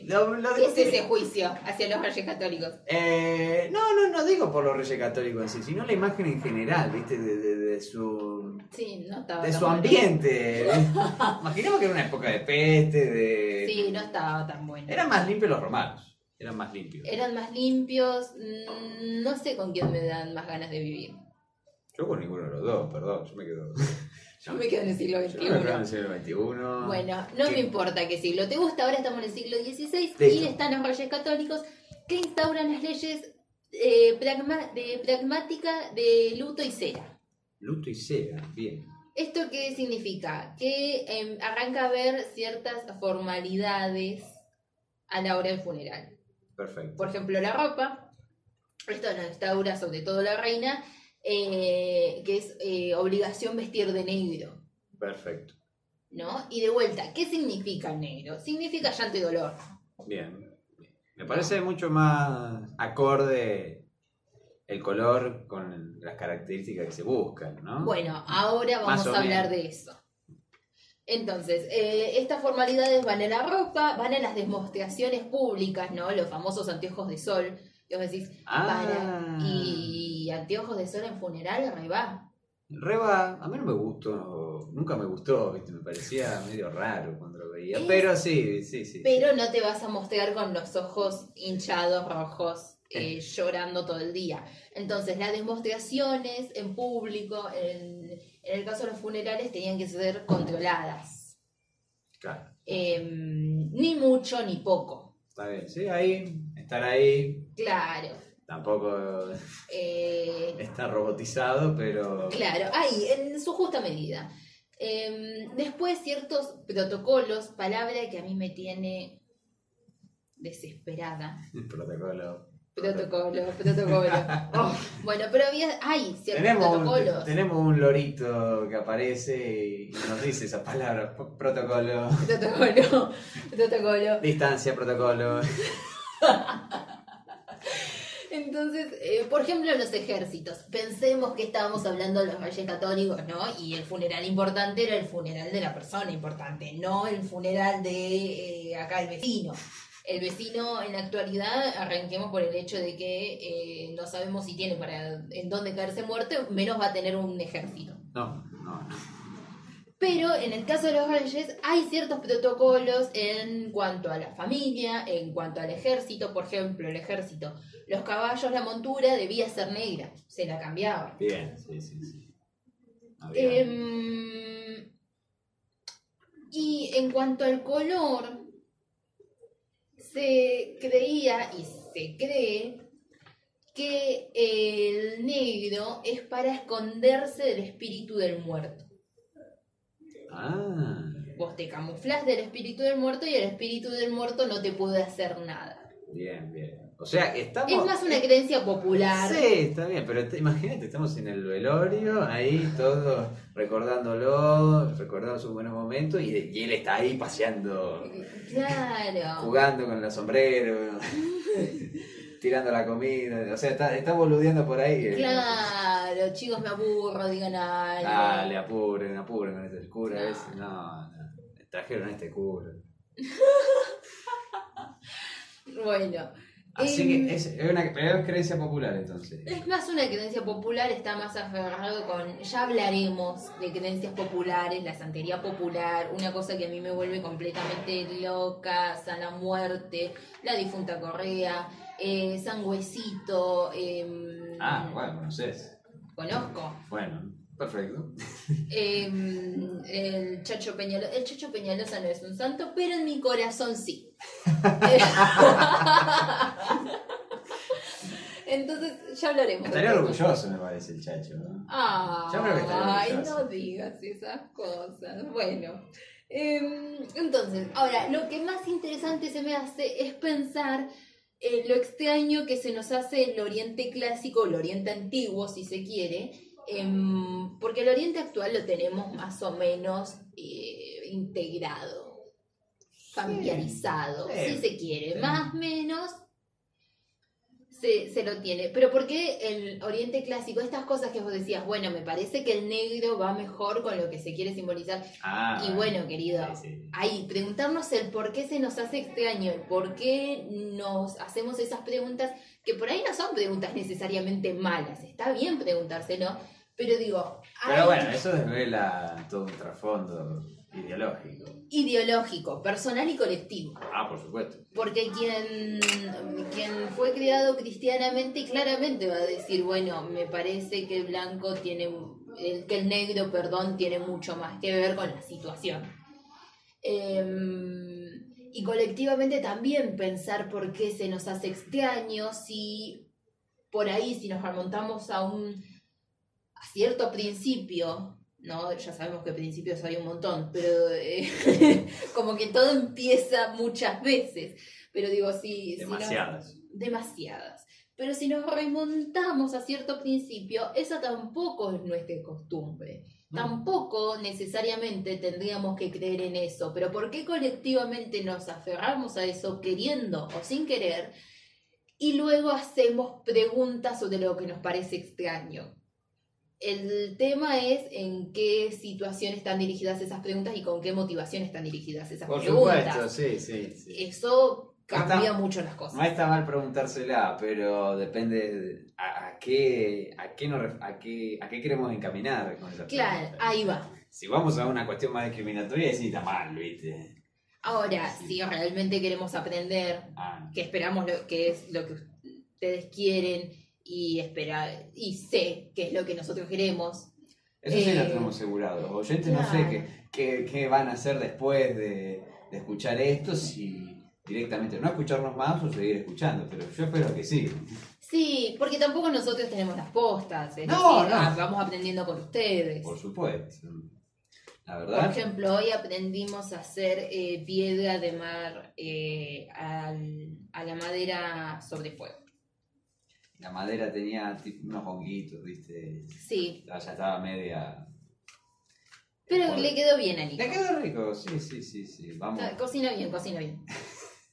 Lo- lo ¿Qué es ese juicio hacia los reyes católicos? Eh, no, no, no digo por los reyes católicos en sí, sino la imagen en general, ¿viste? De, de- de su, Sí, no estaba de su bueno. ambiente. (laughs) Imaginemos que era una época de peste, de... Sí, no estaba tan bueno. Eran más limpios los romanos, eran más limpios. Eran más limpios. mm, No sé con quién me dan más ganas de vivir. Yo con ninguno de los dos, perdón, yo me quedo... (laughs) Yo me quedo en el siglo Yo me quedo en el XXI. siglo XXI. Bueno, no ¿Qué? me importa qué siglo te gusta, ahora estamos en el siglo XVI y están los reyes católicos que instauran las leyes eh, pragma- de pragmática de luto y cera. Luto y cera, bien. ¿Esto qué significa? Que em, arranca a ver ciertas formalidades a la hora del funeral. Perfecto. Por ejemplo, la ropa. Esto lo instaura sobre todo la reina, eh, que es eh, obligación vestir de negro. Perfecto. ¿No? Y de vuelta, ¿qué significa el negro? Significa llanto y dolor. Bien. Me parece mucho más acorde el color con las características que se buscan, ¿no? Bueno, ahora vamos a hablar menos. de eso. Entonces, eh, estas formalidades van en la ropa, van en las demostraciones públicas, ¿no? Los famosos anteojos de sol. Que vos decís, Ah. para. Y anteojos de sol en funeral, ahí va. Reba, a mí no me gustó, nunca me gustó, ¿viste? me parecía medio raro cuando lo veía, Es- pero sí, sí, sí. Pero no te vas a mostrar con los ojos hinchados, rojos, eh, llorando todo el día. Entonces, las demostraciones en público, en, en el caso de los funerales, tenían que ser controladas. Claro, Em, ni mucho ni poco. está bien, sí, ahí, estar ahí, Claro. Tampoco eh, está robotizado, pero... claro, ahí, en su justa medida. Em, después, ciertos protocolos, palabra que a mí me tiene desesperada. Protocolo. Protocolo, protocolo. (laughs) Oh, bueno, pero había, hay ciertos Tenemos un, protocolos. tenemos un lorito que aparece y nos dice esa palabra, protocolo, Protocolo, protocolo. distancia, protocolo. (laughs) Entonces, eh, por ejemplo, los ejércitos. Pensemos que estábamos hablando de los reyes católicos, ¿no? Y el funeral importante era el funeral de la persona importante, no el funeral de eh, acá el vecino. El vecino en la actualidad, arranquemos por el hecho de que eh, no sabemos si tiene para en dónde caerse muerto, menos va a tener un ejército. No, no, no. Pero en el caso de los reyes hay ciertos protocolos en cuanto a la familia, en cuanto al ejército. Por ejemplo, el ejército, los caballos, la montura debía ser negra, se la cambiaba. Bien, sí, sí, sí. Em, y en cuanto al color, se creía y se cree que el negro es para esconderse del espíritu del muerto. Ah, Vos te camuflás del espíritu del muerto y el espíritu del muerto no te puede hacer nada. bien, bien. O sea, estamos... Es más una creencia popular. Sí, está bien, pero te- imagínate, estamos en el velorio, ahí todos recordándolo, recordando sus buenos momentos, y, y él está ahí paseando, Claro. jugando con el sombrero, (laughs) tirando la comida, o sea, está, está boludeando por ahí. eh. Claro, chicos, me aburro, digan algo. Dale, apuren, apuren con este cura No. ese, no, no, trajeron este cura. (laughs) Bueno. Así em, que es, es una pero es creencia popular entonces. Es más una creencia popular, está más aferrado con. Ya hablaremos de creencias populares, la santería popular, una cosa que a mí me vuelve completamente loca, Sana Muerte, la difunta Correa, eh, Sangüecito. em, Ah, bueno, conoces. Conozco. Bueno, perfecto. Em, el Chacho Peñalosa. El Chacho Peñalosa no es un santo, pero en mi corazón sí. (laughs) Entonces, ya hablaremos. Estaría orgulloso, me parece, el chacho, ¿no? Ah, Yo creo que ay, no digas esas cosas. Bueno, em, entonces, ahora, lo que más interesante se me hace es pensar eh, lo extraño que se nos hace el Oriente clásico, el Oriente antiguo, si se quiere, em, porque el Oriente actual lo tenemos más o menos eh, integrado, familiarizado, sí. si se quiere, Sí. más o menos se, se lo tiene. Pero ¿por qué el Oriente Clásico, estas cosas que vos decías, bueno, me parece que el negro va mejor con lo que se quiere simbolizar? Ah, Y bueno, querido, sí, sí. ahí, preguntarnos el por qué se nos hace extraño, el por qué nos hacemos esas preguntas, que por ahí no son preguntas necesariamente malas, está bien preguntárselo, pero digo, Pero bueno, eso desvela todo un trasfondo ideológico. ideológico, personal y colectivo. Ah, por supuesto. Porque quien, quien fue criado cristianamente claramente va a decir, bueno, me parece que el blanco tiene, el, que el negro, perdón, tiene mucho más que ver con la situación. Em, y colectivamente también pensar por qué se nos hace extraño si por ahí, si nos remontamos a un a cierto principio, ¿no? Ya sabemos que principios hay un montón, pero eh, (laughs) como que todo empieza muchas veces. Pero digo, si... si no- Demasiadas. demasiadas. Pero si nos remontamos a cierto principio, esa tampoco es nuestra costumbre. Tampoco necesariamente tendríamos que creer en eso. Pero ¿por qué colectivamente nos aferramos a eso queriendo o sin querer? Y luego hacemos preguntas sobre lo que nos parece extraño. El tema es en qué situación están dirigidas esas preguntas y con qué motivación están dirigidas esas Por preguntas. supuesto, sí, sí. sí. Eso No cambia está- mucho las cosas. No está mal preguntársela, pero depende de a, a qué, a, qué nos a, qué, a qué queremos encaminar con esa Claro, pregunta. ahí va. Si vamos a una cuestión más discriminatoria, sí está mal, ¿viste? Ahora, si realmente queremos aprender, Ah, que esperamos lo que es lo que ustedes quieren y esperar y sé que es lo que nosotros queremos. eso sí lo eh, tenemos asegurado. Oyentes no sé claro. qué, qué, qué van a hacer después de, de escuchar esto, si directamente no escucharnos más o seguir escuchando, pero yo espero que sí. Sí, porque tampoco nosotros tenemos las postas, es No, decir, no. ah, vamos aprendiendo con ustedes. Por supuesto. La Por verdad. ejemplo, hoy aprendimos a hacer eh, piedra de mar eh, al- a la madera sobre fuego. La madera tenía tipo unos honguitos, ¿viste? Sí, Ya estaba media. pero Bueno. le quedó bien a Nico. Le quedó rico, sí, sí, sí, sí. Vamos. O sea, Cocina bien, cocina bien.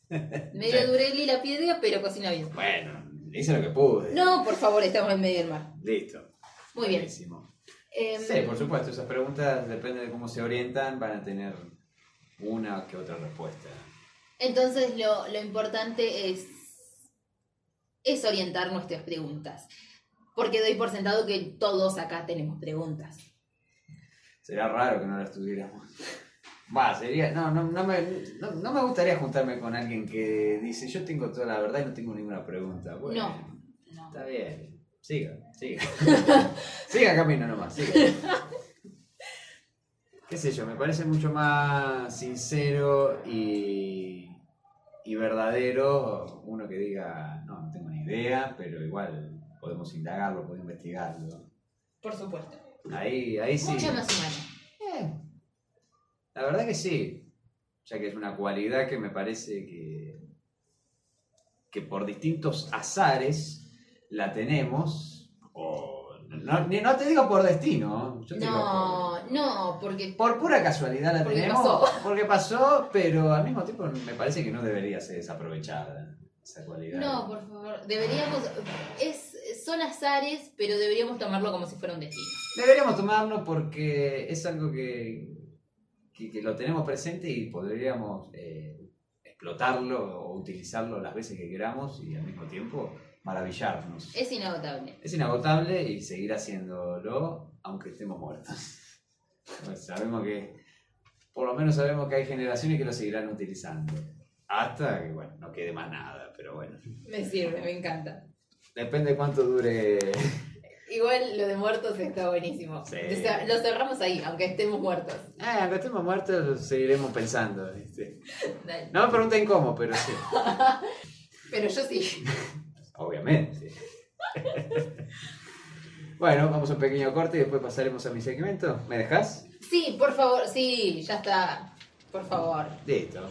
(laughs) Medio dureli la piedra, pero cocina bien. Bueno, hice lo que pude. No, por favor, estamos en medio del mar. Listo. Muy bien. Buenísimo. Em, Sí, por supuesto, esas preguntas, depende de cómo se orientan, van a tener una que otra respuesta. Entonces lo, lo importante es, es orientar nuestras preguntas. Porque doy por sentado que todos acá tenemos preguntas. Sería raro que no las tuviéramos. Va, sería. No, no, no, me, no, no me gustaría juntarme con alguien que dice: Yo tengo toda la verdad y no tengo ninguna pregunta. Bueno, No, no. Está bien. Siga, siga. (laughs) siga camino nomás, siga. Qué sé yo, me parece mucho más sincero y, y verdadero uno que diga, no, no tengo idea, pero igual podemos indagarlo, podemos investigarlo. Por supuesto. Ahí, ahí sí. Mucho más humano. Eh, La verdad que sí, ya que es una cualidad que me parece que, que por distintos azares la tenemos, o no, ni- no te digo por destino, yo te digo No, no, porque por, por pura casualidad la Porque tenemos, pasó. porque pasó, pero al mismo tiempo me parece que no debería ser desaprovechada esa cualidad. No, por favor, deberíamos. Es, son azares, pero deberíamos tomarlo como si fuera un destino. Deberíamos tomarlo porque es algo que, que, que lo tenemos presente y podríamos eh, explotarlo o utilizarlo las veces que queramos y al mismo tiempo maravillarnos. Es inagotable. Es inagotable y seguir haciéndolo aunque estemos muertos. Pues (laughs) sabemos que, por lo menos sabemos que hay generaciones que lo seguirán utilizando. Hasta que, bueno, no quede más nada, pero bueno. Me sirve, me encanta. Depende de cuánto dure Igual lo de muertos está buenísimo. Sí. O sea, lo cerramos ahí, aunque estemos muertos. Ah, aunque estemos muertos, lo seguiremos pensando. No me pregunten cómo, pero sí. (laughs) Pero yo sí. Obviamente. (laughs) bueno, vamos a un pequeño corte y después pasaremos a mi segmento. ¿Me dejas? Sí, por favor, sí, ya está. Por favor. Listo.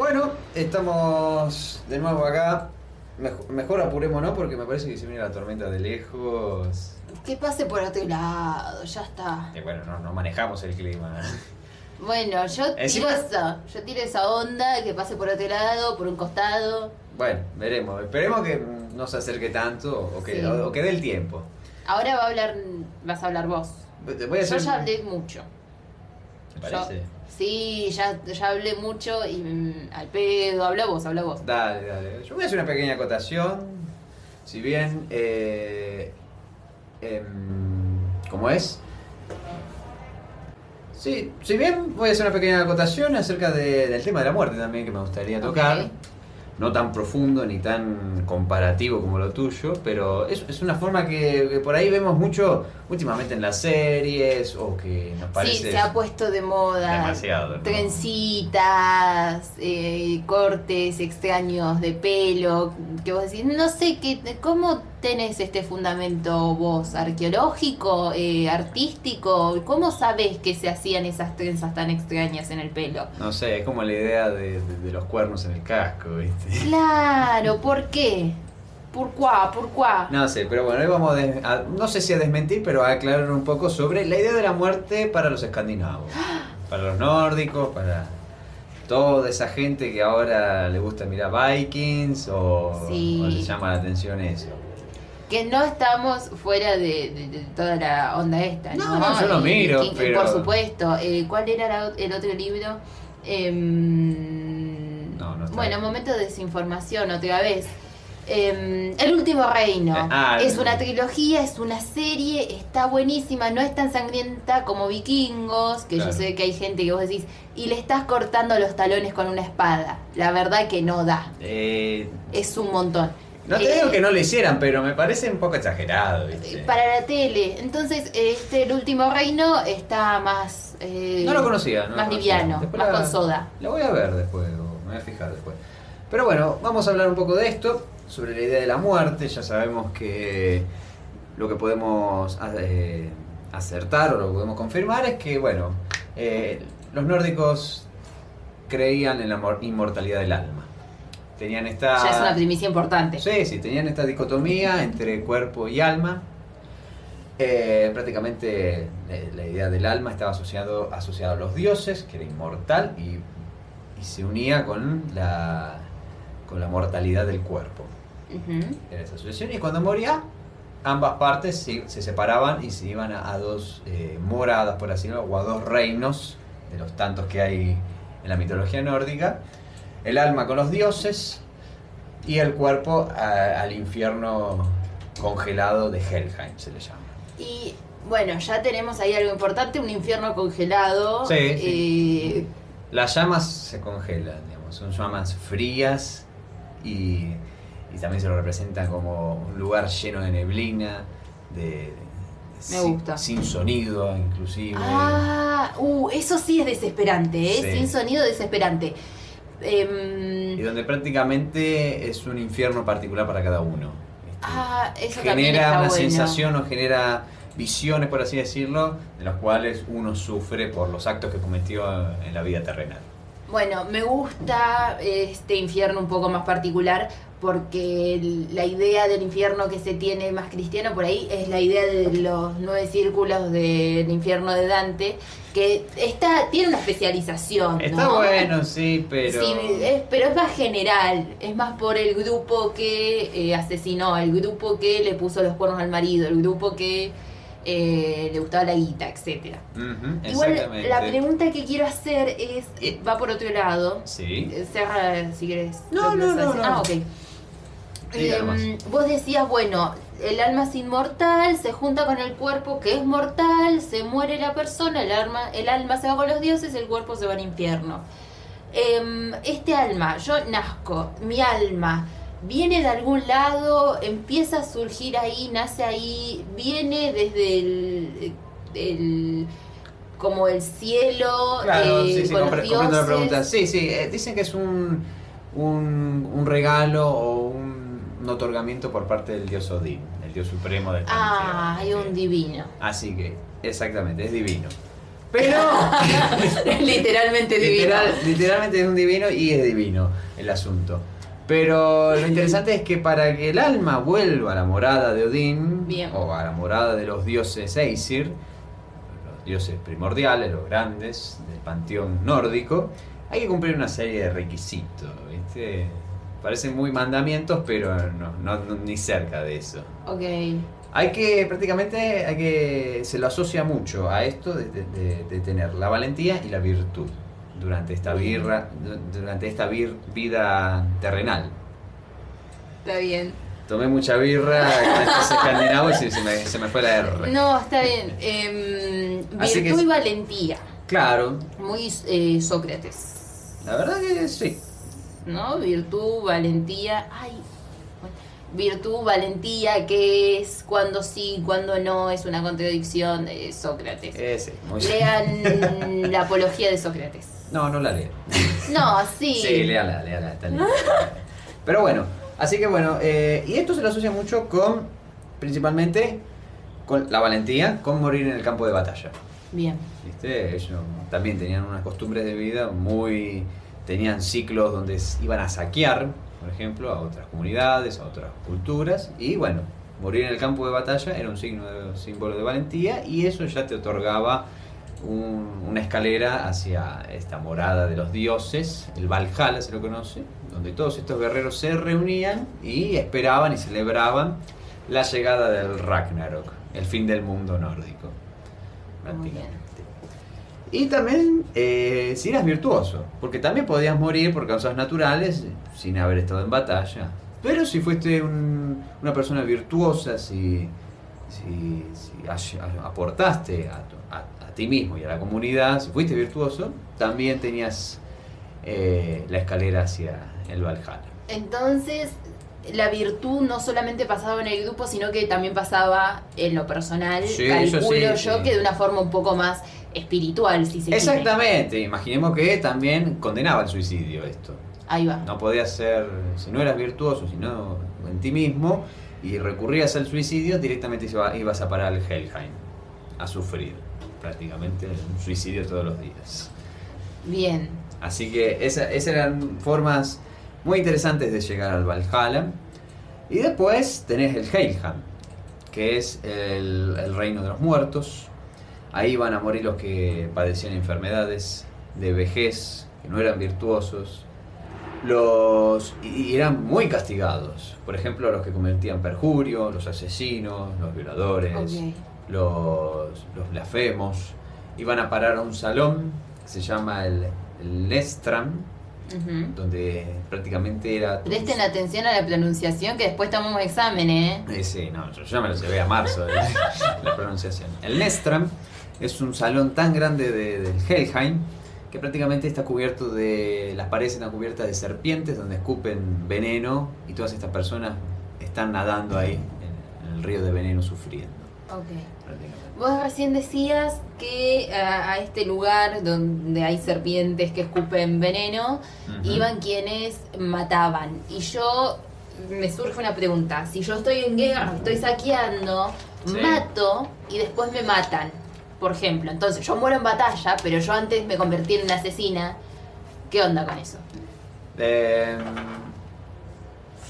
Bueno, estamos de nuevo acá. Mejor, mejor apurémonos porque me parece que se viene la tormenta de lejos. Que pase por otro lado, ya está. Y bueno, no, no manejamos el clima. Bueno, yo tiro Encima- esa, yo tiro esa onda, que pase por otro lado, por un costado. Bueno, veremos. Esperemos que no se acerque tanto o que, Sí. o, o que dé el tiempo. Ahora va a hablar, vas a hablar vos. Voy a Yo hacer- ya hablé mucho. ¿Te parece? Sí, ya, ya hablé mucho y mm, al pedo, habla vos, habla vos. Dale, dale. Yo voy a hacer una pequeña acotación. Si bien, eh, em, ¿cómo es? Sí, si bien voy a hacer una pequeña acotación acerca de- del tema de la muerte también que me gustaría tocar. Ok. No tan profundo ni tan comparativo como lo tuyo, pero es, es una forma que, que por ahí vemos mucho últimamente en las series o que nos parece... Sí, se ha puesto de moda. demasiado, ¿no? Trencitas, eh, cortes extraños de pelo. Que vos decís, no sé, qué, ¿cómo tenés este fundamento vos? ¿Arqueológico? Eh, ¿Artístico? ¿Cómo sabés que se hacían esas trenzas tan extrañas en el pelo? No sé, es como la idea de, de- de los cuernos en el casco, ¿viste? Claro, ¿por qué? ¿Por cuá? ¿Por cuá? No sé, pero bueno, hoy vamos a, a- no sé si a desmentir, pero a aclarar un poco sobre la idea de la muerte para los escandinavos, (gasps) para los nórdicos, para toda esa gente que ahora le gusta mirar Vikings o, Sí. o le llama la atención eso. Que no estamos fuera de, de- de toda la onda esta, ¿no? No, no, yo lo miro, y- pero- Por supuesto. Eh, ¿Cuál era la- el otro libro? Em, No, no está bueno, bien. momento de desinformación otra vez. Em, el último reino. Eh, ah, es una trilogía, es una serie, está buenísima, no es tan sangrienta como Vikingos, que Claro. yo sé que hay gente que vos decís, y le estás cortando los talones con una espada. La verdad que no da, Eh, es un montón. No te Eh, digo que no lo hicieran, pero me parece un poco exagerado, ¿viste? para la tele. Entonces, este El último reino está más. eh, No lo conocía, no lo más conocía. liviano, Después más la- con soda. La voy a ver después, o me voy a fijar después. Pero bueno, vamos a hablar un poco de esto, sobre la idea de la muerte. Ya sabemos que lo que podemos eh, acertar o lo que podemos confirmar es que, bueno, eh, los nórdicos creían en la mor- inmortalidad del alma. Tenían esta... Ya es una primicia importante. Sí, sí, tenían esta dicotomía entre cuerpo y alma. Eh, prácticamente eh, la idea del alma estaba asociado, asociado a los dioses, que era inmortal, y, y se unía con la, con la mortalidad del cuerpo. Ujú. Era esa asociación. Y cuando moría, ambas partes se, se separaban y se iban a, a dos eh, moradas, por así decirlo, o a dos reinos, de los tantos que hay en la mitología nórdica. El alma con los dioses y el cuerpo a- al infierno congelado de Helheim, se le llama. Y bueno, ya tenemos ahí algo importante: un infierno congelado. Sí, eh, Las llamas se congelan, digamos, son llamas frías y, y también se lo representan como un lugar lleno de neblina, de, Me sin, gusta. sin sonido inclusive. Ah, uh, eso sí es desesperante, ¿eh? Sí. Sin sonido desesperante. Em, Y donde prácticamente es un infierno particular para cada uno. Este, ah, eso genera una bueno. sensación o genera visiones, por así decirlo, de las cuales uno sufre por los actos que cometió en la vida terrenal. Bueno, me gusta este infierno un poco más particular porque la idea del infierno que se tiene más cristiano por ahí es la idea de los nueve círculos del infierno de Dante, que está tiene una especialización. Está ¿no? bueno, sí, pero... Sí, es- pero es más general, es más por el grupo que eh, asesinó, el grupo que le puso los cuernos al marido, el grupo que eh, le gustaba la guita, etcétera. Ujú, Igual la pregunta que quiero hacer es, Eh. va por otro lado. Sí. Eh, Cerra si querés. No, no, no, no. Ah, ok. Em, vos decías, bueno, el alma es inmortal, se junta con el cuerpo que es mortal, se muere la persona, el alma, el alma se va con los dioses, el cuerpo se va al infierno. Em, este alma, yo nazco, mi alma, viene de algún lado, empieza a surgir ahí, nace ahí, viene desde el, el- como el cielo, Claro, eh, sí, sí, con los la pregunta. Sí, sí, eh, dicen que es un, un, un regalo o un, otorgamiento por parte del dios Odín, el dios supremo del Ah, hay un divino. Así que, exactamente, es divino. (laughs) Pero... Literalmente divino. Literal- literalmente es un divino y es divino el asunto. Pero lo interesante es que para que el alma vuelva a la morada de Odín, Bien. o a la morada de los dioses Aesir, dioses primordiales, los grandes del panteón nórdico, hay que cumplir una serie de requisitos, ¿viste? Parecen muy mandamientos, pero no, no- no- ni cerca de eso. Ok. Hay que, prácticamente, hay que, se lo asocia mucho a esto de, de- de- tener la valentía y la virtud durante esta birra, du- durante esta vir- vida terrenal. Está bien. Tomé mucha birra (laughs) con estos escandinavos y se me, se me fue la R. No, está bien. Em, virtud que- y valentía. Claro, Muy eh, Sócrates. la verdad que sí. ¿No? Virtud, valentía. Ay. Virtud, valentía, ¿qué es? Cuando sí, cuando no, es una contradicción de Sócrates. Ese, muy Lean (laughs) la apología de Sócrates. No, no la leo. No, sí. Sí, léala, léala, está linda. Pero bueno, así que bueno, eh, y esto se lo asocia mucho con, principalmente, con la valentía, con morir en el campo de batalla. Bien. ¿Viste? Ellos también tenían unas costumbres de vida muy... Tenían ciclos donde iban a saquear, por ejemplo, a otras comunidades, a otras culturas. Y bueno, morir en el campo de batalla era un signo de, símbolo de valentía y eso ya te otorgaba un- una escalera hacia esta morada de los dioses, el Valhalla se lo conoce, donde todos estos guerreros se reunían y esperaban y celebraban la llegada del Ragnarok, el fin del mundo nórdico. Muy bien. Y también eh, si eras virtuoso, porque también podías morir por causas naturales sin haber estado en batalla. Pero si fuiste un- una persona virtuosa, si, si, si ay- aportaste a, tu- a- a ti mismo y a la comunidad, si fuiste virtuoso, también tenías eh, la escalera hacia el Valhalla. Entonces, la virtud no solamente pasaba en el grupo, sino que también pasaba en lo personal. Sí, calculo sí, yo sí. que de una forma un poco más espiritual, si se quiere. Exactamente, imaginemos que también condenaba el suicidio esto. Ahí va. No podías ser, si no eras virtuoso, sino en ti mismo, y recurrías al suicidio, directamente iba- ibas a parar al Helheim, a sufrir prácticamente un suicidio todos los días. Bien. Así que esa- esas eran formas muy interesantes de llegar al Valhalla. Y después tenés el Helheim, que es el, el reino de los muertos. Ahí van a morir los que padecían enfermedades de vejez, que no eran virtuosos. Los, y eran muy castigados. Por ejemplo, los que cometían perjurio, los asesinos, los violadores, los, los blasfemos. Iban a parar a un salón que se llama el, el Lestram, donde prácticamente era... Presten atención a la pronunciación que después tomamos examen, ¿eh? Eh, sí, no, yo ya me lo llevé a marzo, (laughs) la pronunciación. El Nestram es un salón tan grande de- del Helheim que prácticamente está cubierto de. Las paredes están cubiertas de serpientes donde escupen veneno y todas estas personas están nadando ahí en, en el río de veneno sufriendo. Ok. Vos recién decías que a, a este lugar donde hay serpientes que escupen veneno, iban quienes mataban. Y yo me surge una pregunta. Si yo estoy en guerra, estoy saqueando, Sí. mato y después me matan, por ejemplo. Entonces yo muero en batalla, pero yo antes me convertí en una asesina. ¿Qué onda con eso? Eh,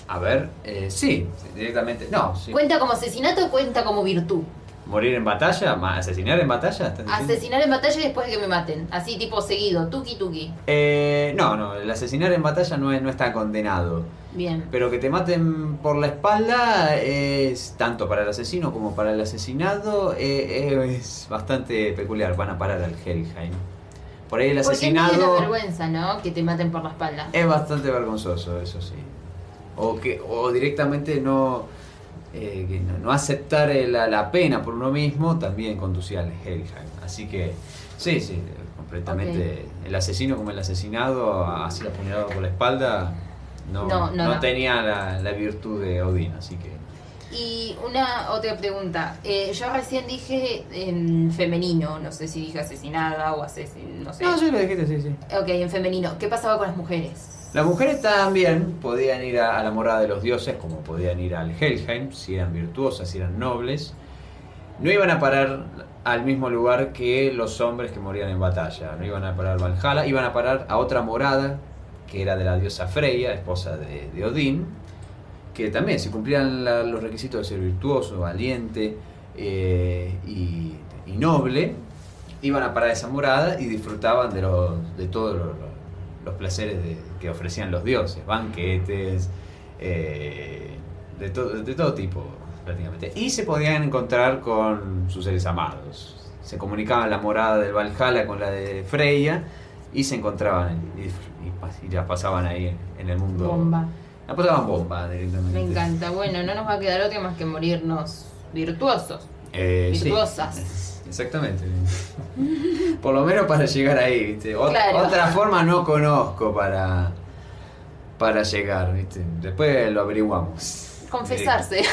a ver, eh, sí, directamente. No, sí. ¿Cuenta como asesinato o cuenta como virtud? ¿Morir en batalla? ¿Asesinar en batalla? Asesinar en batalla y después de que me maten. Así tipo seguido, tuki tuki. Eh, no, no, el asesinar en batalla no, es, no está condenado. Bien. Pero que te maten por la espalda es tanto para el asesino como para el asesinado eh, es bastante peculiar. Van a parar al Helheim. Por ahí el Porque es asesinado una vergüenza, ¿no? Que te maten por la espalda. es bastante vergonzoso, eso sí. O que o directamente no, eh, que no, no aceptar eh, la, la pena por uno mismo también conducía al Helheim. Así que sí, sí, completamente. El asesino como el asesinado, así apuñalado por la espalda, no, No, no, tenía la, la virtud de Odín, así que... Y una otra pregunta. Eh, yo recién dije en femenino, no sé si dije asesinada o asesin... no sé. No, sí, lo dijiste, sí, sí. Ok, en femenino. ¿Qué pasaba con las mujeres? Las mujeres también podían ir a, a la morada de los dioses, como podían ir al Helheim, si eran virtuosas, si eran nobles. No iban a parar al mismo lugar que los hombres que morían en batalla. No iban a parar al Valhalla, iban a parar a otra morada, que era de la diosa Freya, esposa de, Odín, que también, si cumplían los requisitos de ser virtuoso, valiente eh, y, noble, iban a parar esa morada y disfrutaban de, los, de todos los, los placeres de- que ofrecían los dioses, banquetes, eh, de, to- de todo tipo prácticamente. Y se podían encontrar con sus seres amados. Se comunicaban la morada del Valhalla con la de Freya y se encontraban y, y pasaban ahí en, el mundo. Bomba. La pasaban bomba directamente. Me encanta. Bueno, no nos va a quedar otra más que morirnos virtuosos. Eh, sí. Exactamente. (laughs) Por lo menos para llegar ahí, ¿viste? Ot- Claro. Otra forma no conozco para, para llegar, ¿viste? Después lo averiguamos. Confesarse. Eh,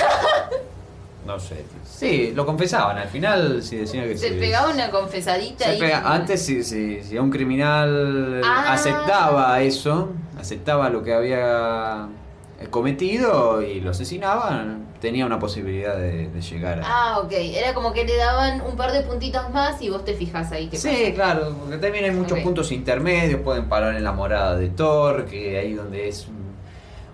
(laughs) no sé. Sí, lo confesaban. Al final sí decían que Se sí. pegaba una confesadita Se ahí. pega- Antes, si, si, si un criminal Ah. aceptaba eso, aceptaba lo que había cometido y lo asesinaban, tenía una posibilidad de, de llegar a... Ah, ok. Era como que le daban un par de puntitos más y vos te fijas ahí qué Sí, claro, porque también hay muchos puntos intermedios, pueden parar en la morada de Thor, que ahí donde es,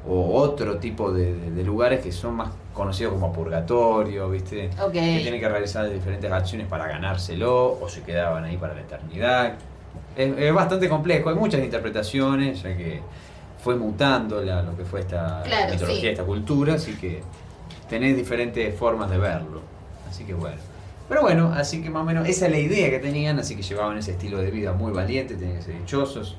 o otro tipo de, de- de lugares que son más conocidos como purgatorio, ¿viste? pasa. Ok. Que tienen que realizar diferentes acciones para ganárselo, o se quedaban ahí para la eternidad. Es, es bastante complejo, hay muchas interpretaciones, ya que fue mutando la- lo que fue esta Claro, mitología, sí. esta cultura, así que tenés diferentes formas de verlo. Así que bueno. Pero bueno, así que más o menos esa es la idea que tenían, así que llevaban ese estilo de vida muy valiente, tenían que ser dichosos,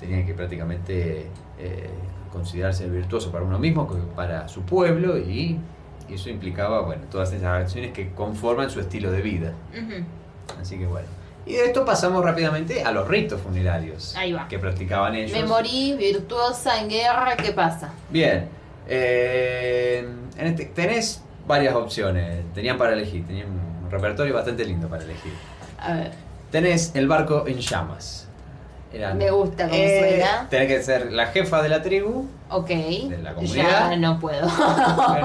tenían que prácticamente eh, considerarse virtuoso para uno mismo, para su pueblo, y, eso implicaba, bueno, todas esas acciones que conforman su estilo de vida. Así que bueno. Y de esto pasamos rápidamente a los ritos funerarios Ahí va. que practicaban ellos. Me morí virtuosa en guerra, ¿qué pasa? Bien. eh, en este- tenés varias opciones. Tenían para elegir. Tenían un repertorio bastante lindo para elegir. A ver. Tenés el barco en llamas. Eran- Me gusta cómo eh, suena. Tenés que ser la jefa de la tribu. Ok. la comunidad. Ya no puedo.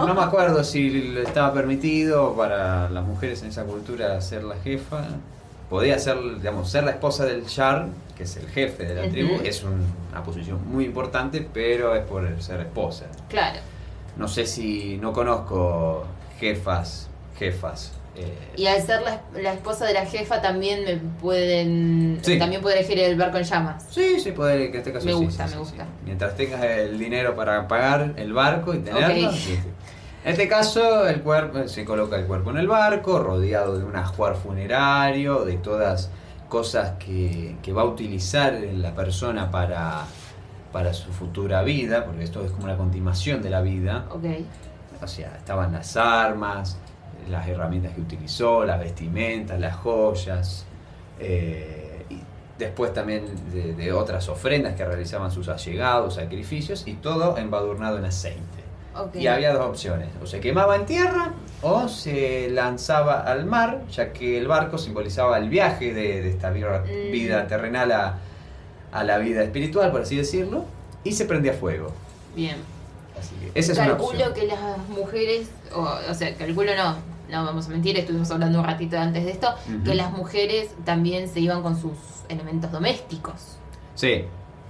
No me acuerdo si (laughs) estaba permitido para las mujeres en esa cultura ser la jefa. Podía ser, digamos, ser la esposa del Shar, que es el jefe de la tribu. Es un- una posición muy importante, pero es por ser esposa. claro. No sé si no conozco jefas, jefas. eh, Y al ser la, la esposa de la jefa también me pueden... Sí. También puedo elegir el barco en llamas. Sí, sí, puede, en este caso Me sí, gusta, sí, me gusta. Mientras tengas el dinero para pagar el barco y tenerlo. En este caso, el cuerpo se coloca el cuerpo en el barco, rodeado de un ajuar funerario, de todas cosas que, que va a utilizar la persona para, para su futura vida, porque esto es como una continuación de la vida. Ok. O sea, estaban las armas, las herramientas que utilizó, las vestimentas, las joyas. eh, y después también de, de otras ofrendas que realizaban sus allegados, sacrificios, y todo embadurnado en aceite. Y había dos opciones, o se quemaba en tierra o se lanzaba al mar, ya que el barco simbolizaba el viaje de, de esta vida, Mm. vida terrenal a, a la vida espiritual, por así decirlo, y se prendía fuego. Bien. Así que esa es una calculo opción. que las mujeres, o, o sea, calculo no, no vamos a mentir, estuvimos hablando un ratito antes de esto, que las mujeres también se iban con sus elementos domésticos. Sí,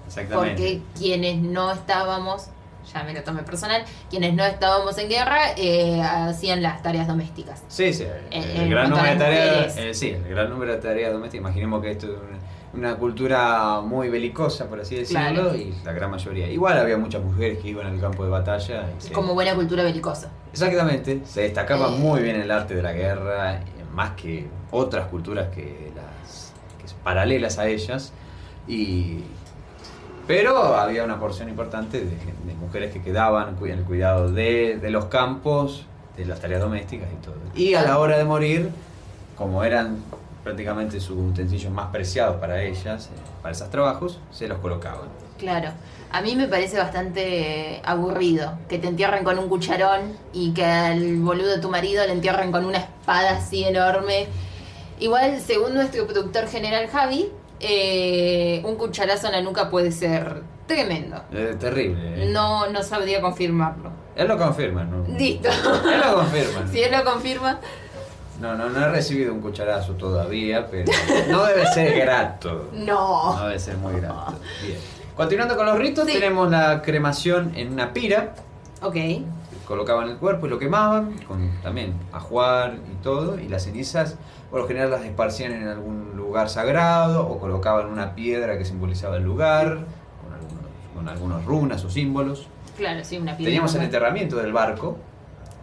exactamente. Porque quienes no estábamos, ya me lo tomé personal, quienes no estábamos en guerra eh, hacían las tareas domésticas. Sí, sí. El, gran número de tareas. eh, sí, el gran número de tareas domésticas. Imaginemos que esto es una, una cultura muy belicosa, por así decirlo, Claro. y la gran mayoría. Igual había muchas mujeres que iban al campo de batalla. y se- Como buena cultura belicosa. Exactamente. Se destacaba Eh. muy bien el arte de la guerra, más que otras culturas que las que paralelas a ellas. Y. Pero había una porción importante de, mujeres que quedaban en el cuidado de, de los campos, de las tareas domésticas y todo. Y a la hora de morir, como eran prácticamente sus utensilios más preciados para ellas, eh, para esos trabajos, se los colocaban. Claro. A mí me parece bastante aburrido que te entierren con un cucharón y que al boludo de tu marido le entierren con una espada así enorme. Igual, según nuestro productor general Javi, eh, un cucharazo en la nuca puede ser tremendo. Eh, terrible. eh. No, no sabría confirmarlo. Él lo confirma, ¿no? Listo. (laughs) Él lo confirma. (laughs) Si él lo confirma, No, no, no he recibido un cucharazo todavía, pero no debe ser grato. (laughs) no. No debe ser muy grato. Bien. Continuando con los ritos, Sí. tenemos la cremación en una pira. Ok. Colocaban el cuerpo y lo quemaban, con también ajuar y todo, y las cenizas por lo general las esparcían en algún lugar sagrado o colocaban una piedra que simbolizaba el lugar, con algunos, con algunos runas o símbolos. Claro, sí, una piedra. Teníamos el enterramiento del barco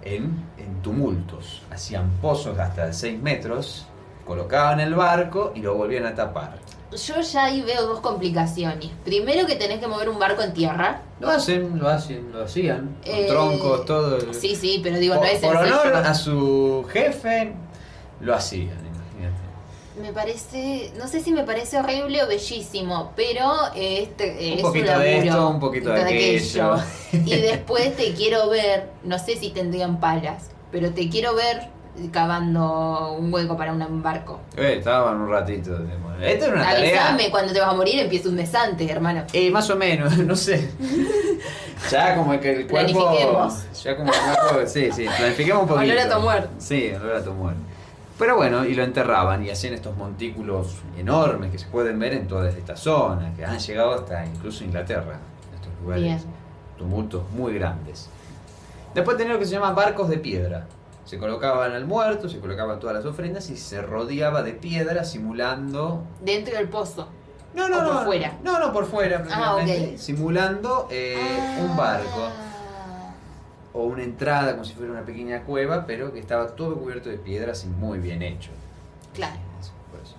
en, en tumultos. Hacían pozos hasta de 6 metros, colocaban el barco y lo volvían a tapar. Yo ya ahí veo dos complicaciones. Primero que tenés que mover un barco en tierra. Lo hacen, lo hacen, lo hacían, con Eh, troncos, todo. el- Sí, sí, pero digo, por, no es por honor a su jefe, lo hacían, imagínate. Me parece, no sé si me parece horrible o bellísimo, pero este Un es poquito un de esto, un poquito de aquello. (laughs) Y después te quiero ver, no sé si tendrían palas, pero te quiero ver cavando un hueco para un barco. Eh, estaban un ratito. Esta era una tarea. Avísame cuando te vas a morir, empieza un desante, hermano. Eh, más o menos, (laughs) no sé. (laughs) Ya como que el cuerpo. Ya como el cuerpo. Sí, sí, planifiquemos un poquito. Olor a tu muerte. Sí, olor a tu muerte. Pero bueno, y lo enterraban y hacían estos montículos enormes que se pueden ver en toda esta zona, que han llegado hasta incluso Inglaterra, estos lugares, Bien. tumultos muy grandes. Después tenían lo que se llaman barcos de piedra. Se colocaban al muerto, se colocaban todas las ofrendas y se rodeaba de piedra simulando Dentro del pozo. no, no, ¿O por no. fuera? No, no, por fuera. Ah, prácticamente, ok. Simulando eh, un barco Ah. o una entrada como si fuera una pequeña cueva, pero que estaba todo cubierto de piedras y muy bien hecho. Claro. Eso, por eso.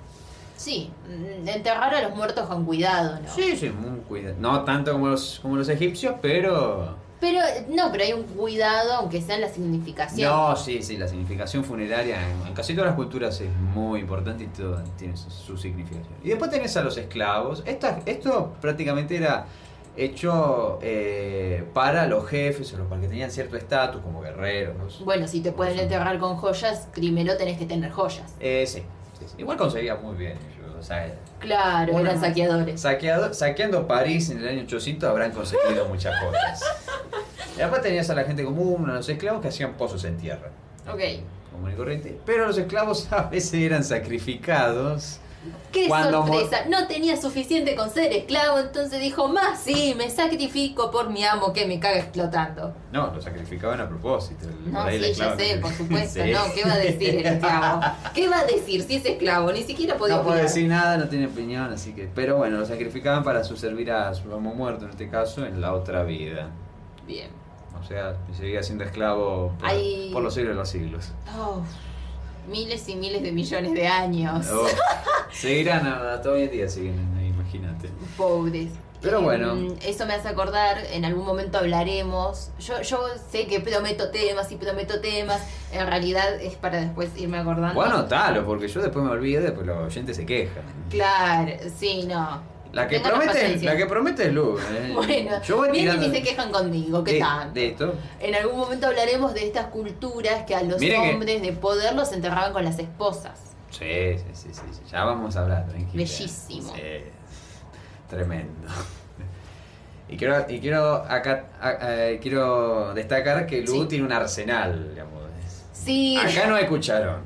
Sí, mm, enterrar a los muertos con cuidado, ¿no? Sí, sí, muy cuidado. No tanto como los, como los egipcios, pero. Pero, no, pero hay un cuidado, aunque sea en la significación. No, sí, sí, la significación funeraria en, en casi todas las culturas es muy importante y todo tiene su, su significación. Y después tenés a los esclavos. Esta- esto prácticamente era hecho eh, para los jefes o los para que tenían cierto estatus como guerreros. Bueno, si te pueden enterrar con joyas, primero tenés que tener joyas. Eh, sí, sí, sí. igual conseguía muy bien. O sea, Claro, eran saqueadores. saqueado- saqueando París en el año 800 habrán conseguido muchas cosas. Y después tenías a la gente común, a los esclavos que hacían pozos en tierra. Ok. común y corriente. Pero los esclavos (laughs) a veces eran sacrificados. ¡Qué Cuando sorpresa! No tenía suficiente con ser esclavo, entonces dijo, más sí, me sacrifico por mi amo que me caga explotando. No, los sacrificaban a propósito. el- No, sí, ya sé, por (laughs) supuesto, Sí. no, ¿qué va a decir el esclavo? ¿Qué va a decir si es esclavo? Ni siquiera podía No puede decir nada, no tiene opinión, así que. Pero bueno, lo sacrificaban para su servir a su amo muerto, en este caso, en la otra vida. Bien. O sea, seguía siendo esclavo por, Hay- por los siglos de los siglos. Oh, miles y miles de millones de años. Oh, (laughs) seguirán hasta hoy en día, siguen ahí, imagínate. Pobres. Pero Em, bueno. Eso me hace acordar, en algún momento hablaremos. Yo, yo sé que prometo temas y prometo temas. En realidad es para después irme acordando. Bueno, talo, porque yo después me olvido y después los oyentes se quejan. Claro, sí, no. La que promete, la que promete es Luz. ¿eh? (laughs) Bueno, yo voy vienen tirando y se quejan conmigo, ¿qué de, tal? de esto. En algún momento hablaremos de estas culturas que a los que- hombres de poder los enterraban con las esposas. Sí, sí, sí, sí, ya vamos a hablar, tranquila. Bellísimo. Sí, tremendo. Y quiero, y quiero acá quiero destacar que Lu Sí. tiene un arsenal, digamos. Sí, Acá no hay cucharón.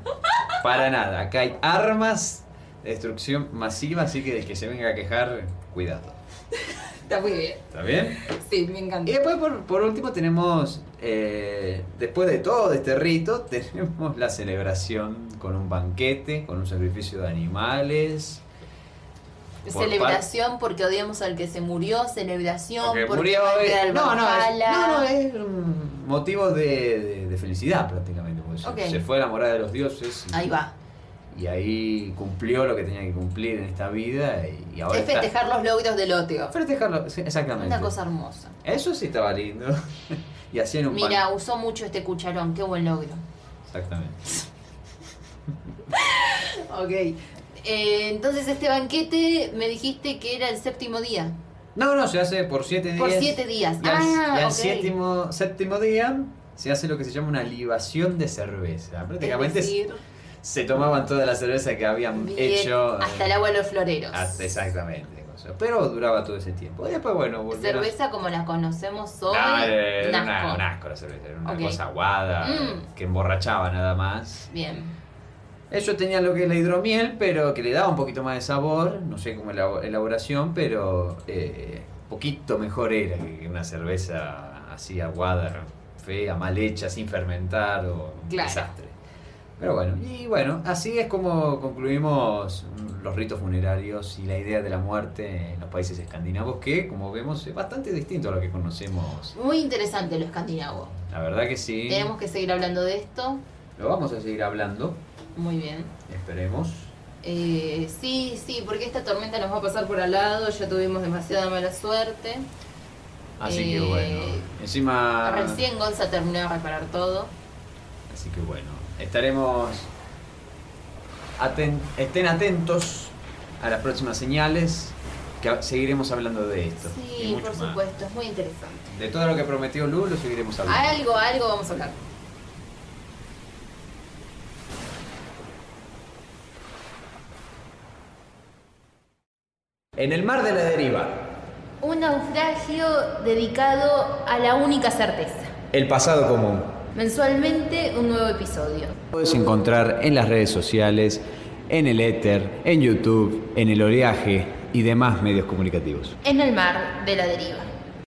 Para nada. Acá hay armas destrucción masiva, así que el que se venga a quejar, cuidado. (laughs) está muy bien. ¿Está bien? Sí, me encanta. Y después, por, por último, tenemos, eh, después de todo este rito, (laughs) tenemos la celebración con un banquete, con un sacrificio de animales. por Celebración porque odiamos al que se murió, celebración Porque porque, murió al No, no, es, no, no, es un motivo de, de- de felicidad prácticamente. porque se- fue a la morada de los dioses. y- Ahí va. Y ahí cumplió lo que tenía que cumplir en esta vida. Y, y ahora Es está- festejar los logros del oteo. Festejarlo, sí, exactamente. Una cosa hermosa. Eso sí estaba lindo. (laughs) y hacían un Mira, usó mucho este cucharón, qué buen logro. Exactamente. (laughs) Ok. Eh, entonces este banquete me dijiste que era el séptimo día. No, no, se hace por siete días. Por siete días. Y al, ah, al séptimo, séptimo día se hace lo que se llama una libación de cerveza. Prácticamente Es decir, se tomaban toda la cerveza que habían bien, hecho. eh, hasta el agua de los floreros. hasta- exactamente. Pero duraba todo ese tiempo. Y después, bueno, volvieron- Cerveza como la conocemos hoy. No, era un una, un asco la cerveza. Era una cosa aguada Mm. que emborrachaba nada más. Bien. Ellos tenían lo que es la hidromiel, pero que le daba un poquito más de sabor, no sé cómo la elaboración, pero eh, poquito mejor era que una cerveza así aguada, café a mal hecha, sin fermentar o un Claro. desastre. Pero bueno, y bueno, así es como concluimos mm, los ritos funerarios y la idea de la muerte en los países escandinavos, que como vemos es bastante distinto a lo que conocemos. Muy interesante lo escandinavo. La verdad que sí. Tenemos que seguir hablando de esto. Lo vamos a seguir hablando, Muy bien. esperemos. Eh, sí, sí, porque esta tormenta nos va a pasar por al lado, ya tuvimos demasiada mala suerte. Así Eh, que bueno, encima... Recién Gonza terminó de reparar todo. Así que bueno, estaremos. aten- estén atentos a las próximas señales, que seguiremos hablando de esto. y Sí, mucho por más. supuesto, es muy interesante. De todo lo que prometió Lu, lo seguiremos hablando. Algo, algo vamos a hablar. En el mar de la deriva, Un naufragio dedicado a la única certeza. El pasado común. Mensualmente un nuevo episodio. Puedes encontrar en las redes sociales, en el éter, en YouTube, en el oleaje y demás medios comunicativos. En el mar de la deriva.